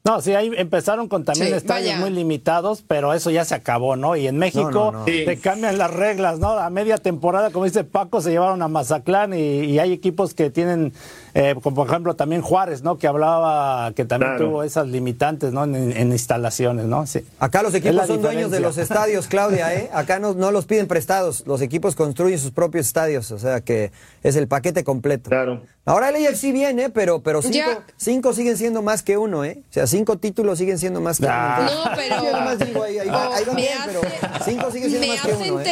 No, sí, ahí empezaron con también Sí, estadios vaya. muy limitados, pero eso ya se acabó, ¿no? Y en México No, no, no. Sí. te cambian las reglas, ¿no? A media temporada, como dice Paco, se llevaron a Mazatlán y, y hay equipos que tienen, eh, como por ejemplo también Juárez, ¿no? Que hablaba que también Claro. tuvo esas limitantes, ¿no? En, en instalaciones, ¿no? Sí. Acá los equipos son dueños de los estadios, Claudia, ¿eh? Acá no, no los piden prestados, los equipos construyen sus propios estadios, o sea que es el paquete completo. Claro. Ahora el AFC viene, pero, pero cinco, Ya. cinco siguen siendo más que uno, ¿eh? O sea, cinco títulos siguen siendo más que Ah. uno. No, pero- Yo nomás digo, ahí, ahí va, ahí va me bien, pero hace- cinco siguen siendo me más que hace uno, ¿eh?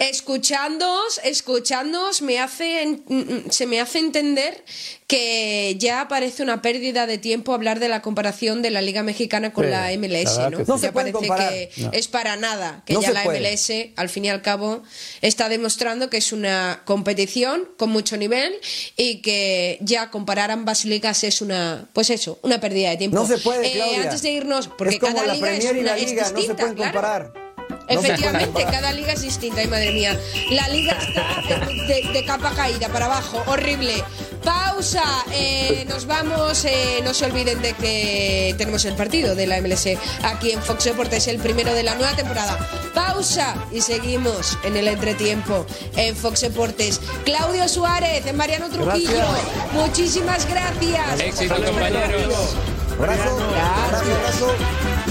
Escuchándoos escuchándoos me hace en- mm, se me hace entender que ya parece una pérdida de tiempo hablar de la comparación de la liga mexicana con Sí, la MLS ¿no? que sí. No se ya puede parece comparar. que No. es para nada que No ya la puede. MLS al fin y al cabo está demostrando que es una competición con mucho nivel y que ya comparar ambas ligas es una pues eso una pérdida de tiempo No se puede, Eh, antes de irnos porque es como cada la liga es, y no se distinta, pueden claro. comparar. Efectivamente, cada liga es distinta, ay madre mía. La liga está de, de- de capa caída para abajo, horrible. Pausa, eh, nos vamos, eh, no se olviden de que tenemos el partido de la MLS aquí en Fox Deportes, el primero de la nueva temporada. Pausa y seguimos en el entretiempo en Fox Deportes. Claudio Suárez, Mariano Trujillo, Gracias. muchísimas gracias. Éxito, compañeros. Abrazo, abrazo, abrazo.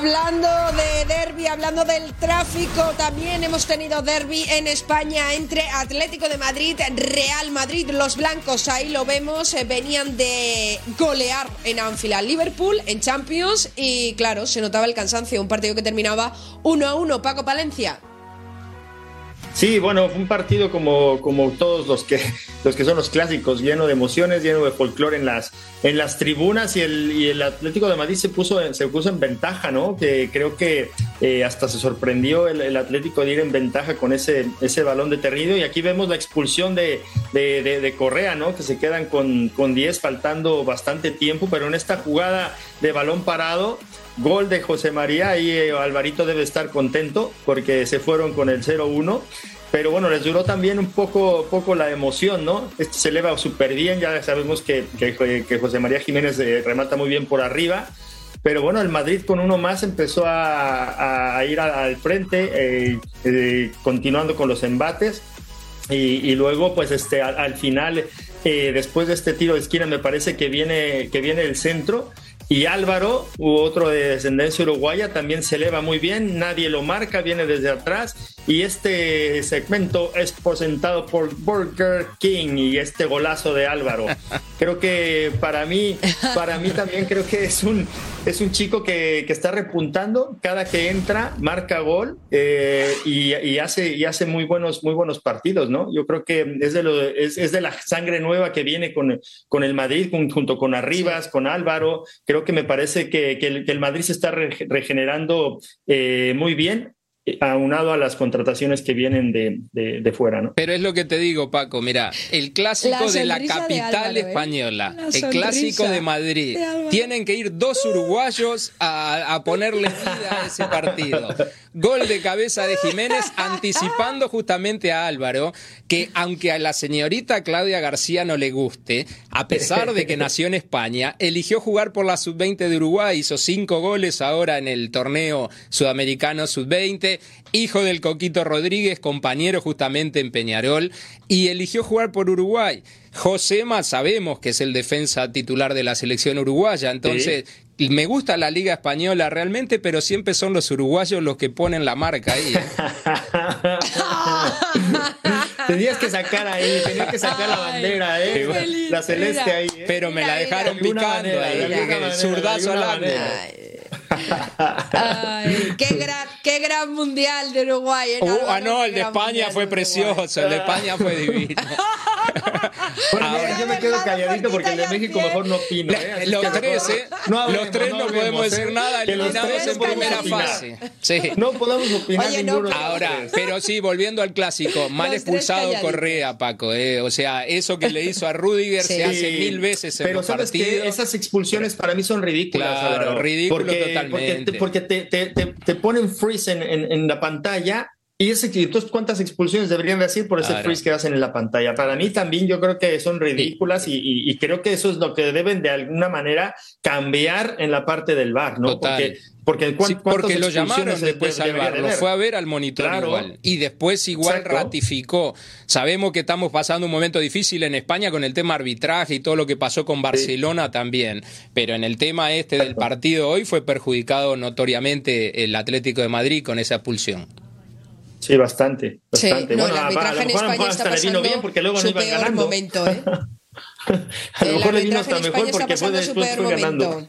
Hablando de derby, hablando del tráfico, también hemos tenido derby en España entre Atlético de Madrid, Real Madrid. Los blancos, ahí lo vemos, eh, venían de golear en Anfield a Liverpool en Champions y claro, se notaba el cansancio, un partido que terminaba 1 a 1. Paco Palencia. Sí, bueno, fue un partido como, como todos los que, los que son los clásicos, lleno de emociones, lleno de folclore en las, en las tribunas y el, y el Atlético de Madrid se puso, se puso en ventaja, ¿no? Que creo que eh, hasta se sorprendió el, Atlético de ir en ventaja con ese, ese balón detenido y aquí vemos la expulsión de, de, de, Correa, ¿no? Que se quedan con, con 10 faltando bastante tiempo, pero en esta jugada de balón parado Gol de José María y eh, Alvarito debe estar contento porque se fueron con el 0-1. Pero bueno, les duró también un poco, poco la emoción, ¿no? Este se eleva súper bien, ya sabemos que, que, José María Jiménez eh, remata muy bien por arriba. Pero bueno, el Madrid con uno más empezó a, ir al frente, eh, continuando con los embates. Y, luego, pues este, al, final, después de este tiro de esquina, me parece que viene, que viene el centro y Álvaro, otro de descendencia uruguaya, también se eleva muy bien, nadie lo marca, viene desde atrás y este segmento es presentado por Burger King y este golazo de Álvaro. Creo que para mí, para mí también creo que es un, es un chico que, que está repuntando, cada que entra marca gol eh, y, y, hace, y hace muy buenos, muy buenos partidos, ¿no? Yo creo que es de, lo, es, es de la sangre nueva que viene con, con el Madrid, junto con Arribas, con Álvaro. Creo que me parece que, que, el, que el Madrid se está regenerando eh, muy bien aunado a las contrataciones que vienen de, de, fuera, ¿no? Pero es lo que te digo, Paco, mira, el clásico de la capital ¿eh? española, el clásico de Madrid, tienen que ir dos uruguayos a, a ponerle vida a ese partido. Gol de cabeza de Jiménez anticipando justamente a Álvaro, que aunque a la señorita Claudia García no le guste, a pesar de que nació en España, eligió jugar por la sub-20 de Uruguay, hizo cinco goles ahora en el torneo sudamericano sub-20, hijo del Coquito Rodríguez, compañero justamente en Peñarol, y eligió jugar por Uruguay. Josema sabemos que es el defensa titular de la selección uruguaya, entonces me gusta la liga española realmente, pero siempre son los uruguayos los que ponen la marca ahí. ¿eh? Tenías que sacar ahí, tenías que sacar la bandera, ¿eh? la celeste ahí. ¿eh? Pero me la dejaron picando ahí, zurdazo al qué, gran, qué gran mundial de Uruguay. ¿eh? Uh, ah, no, el de España fue precioso, el de España fue divino. bueno, yo me quedo calladito porque el de México mejor no opino. ¿eh? Los tres, ¿eh? No los tres no, podemos decir ¿eh? nada, eliminados en primera fase. Sí. No podemos opinar ninguno. Ahora, pero sí, volviendo al clásico, mal expulsado Correa, Paco. ¿eh? O sea, eso que le hizo a Rudiger se hace mil veces en Pero sabes que esas expulsiones para mí son ridículas. Claro, ridículo totalmente porque, te, te, ponen freeze en, en, la pantalla y ese, entonces, ¿cuántas expulsiones deberían decir por ese freeze que hacen en la pantalla? Para mí también yo creo que son ridículas y, y, creo que eso es lo que deben de alguna manera cambiar en la parte del bar, ¿no? Porque porque, porque lo llamaron después al bar, lo fue a ver al monitor igual. Y después igual ratificó. Sabemos que estamos pasando un momento difícil en España con el tema arbitraje y todo lo que pasó con Barcelona también. Pero en el tema este del partido hoy fue perjudicado notoriamente el Atlético de Madrid con esa expulsión. Sí, bastante. bastante. bueno, el arbitraje en España está pasando bien porque luego su peor momento, ¿eh? a lo mejor le vino hasta mejor porque fue después fue ganando.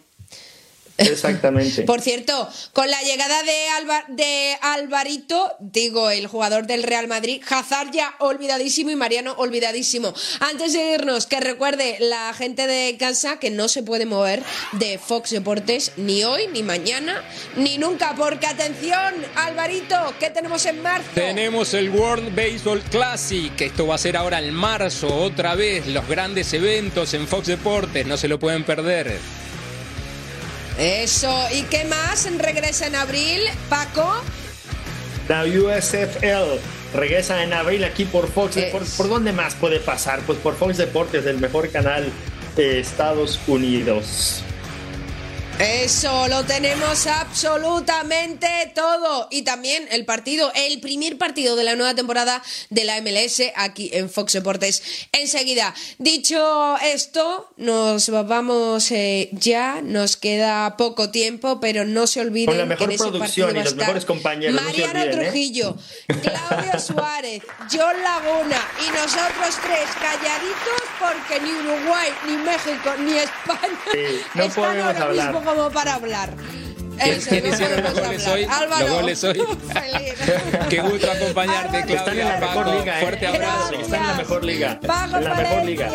Exactamente. Por cierto, con la llegada de, de Alvarito, digo, el jugador del Real Madrid, Hazard ya olvidadísimo y Mariano olvidadísimo. Antes de irnos, que recuerde la gente de casa que no se puede mover de Fox Deportes ni hoy, ni mañana, ni nunca, porque atención, Alvarito, ¿qué tenemos en marzo? Tenemos el World Baseball Classic, esto va a ser ahora en marzo, otra vez, los grandes eventos en Fox Deportes, no se lo pueden perder. Eso, ¿y qué más? Regresa en abril, Paco. La USFL regresa en abril aquí por Fox. ¿Por, dónde más puede pasar? Pues por Fox Deportes, el mejor canal de Estados Unidos. Eso, lo tenemos absolutamente todo. Y también el partido, el primer partido de la nueva temporada de la MLS aquí en Fox Deportes. Enseguida, dicho esto, nos vamos eh, ya, nos queda poco tiempo, pero no se olviden Con la mejor que en ese producción partido y los mejores compañeros, no Mariano ¿eh? Trujillo, Claudio Suárez, John Laguna y nosotros tres calladitos porque ni Uruguay, ni México, ni España Sí, no están podemos ahora hablar. mismo como para hablar. ¿Quién- hicieron los goles hoy? Álvaro. Los goles hoy. Feliz. Qué gusto acompañarte, Álvaro. Están en Claudia, la mejor Paco. liga, ¿eh? Fuerte abrazo. Están en la mejor liga. Paco En la mejor liga.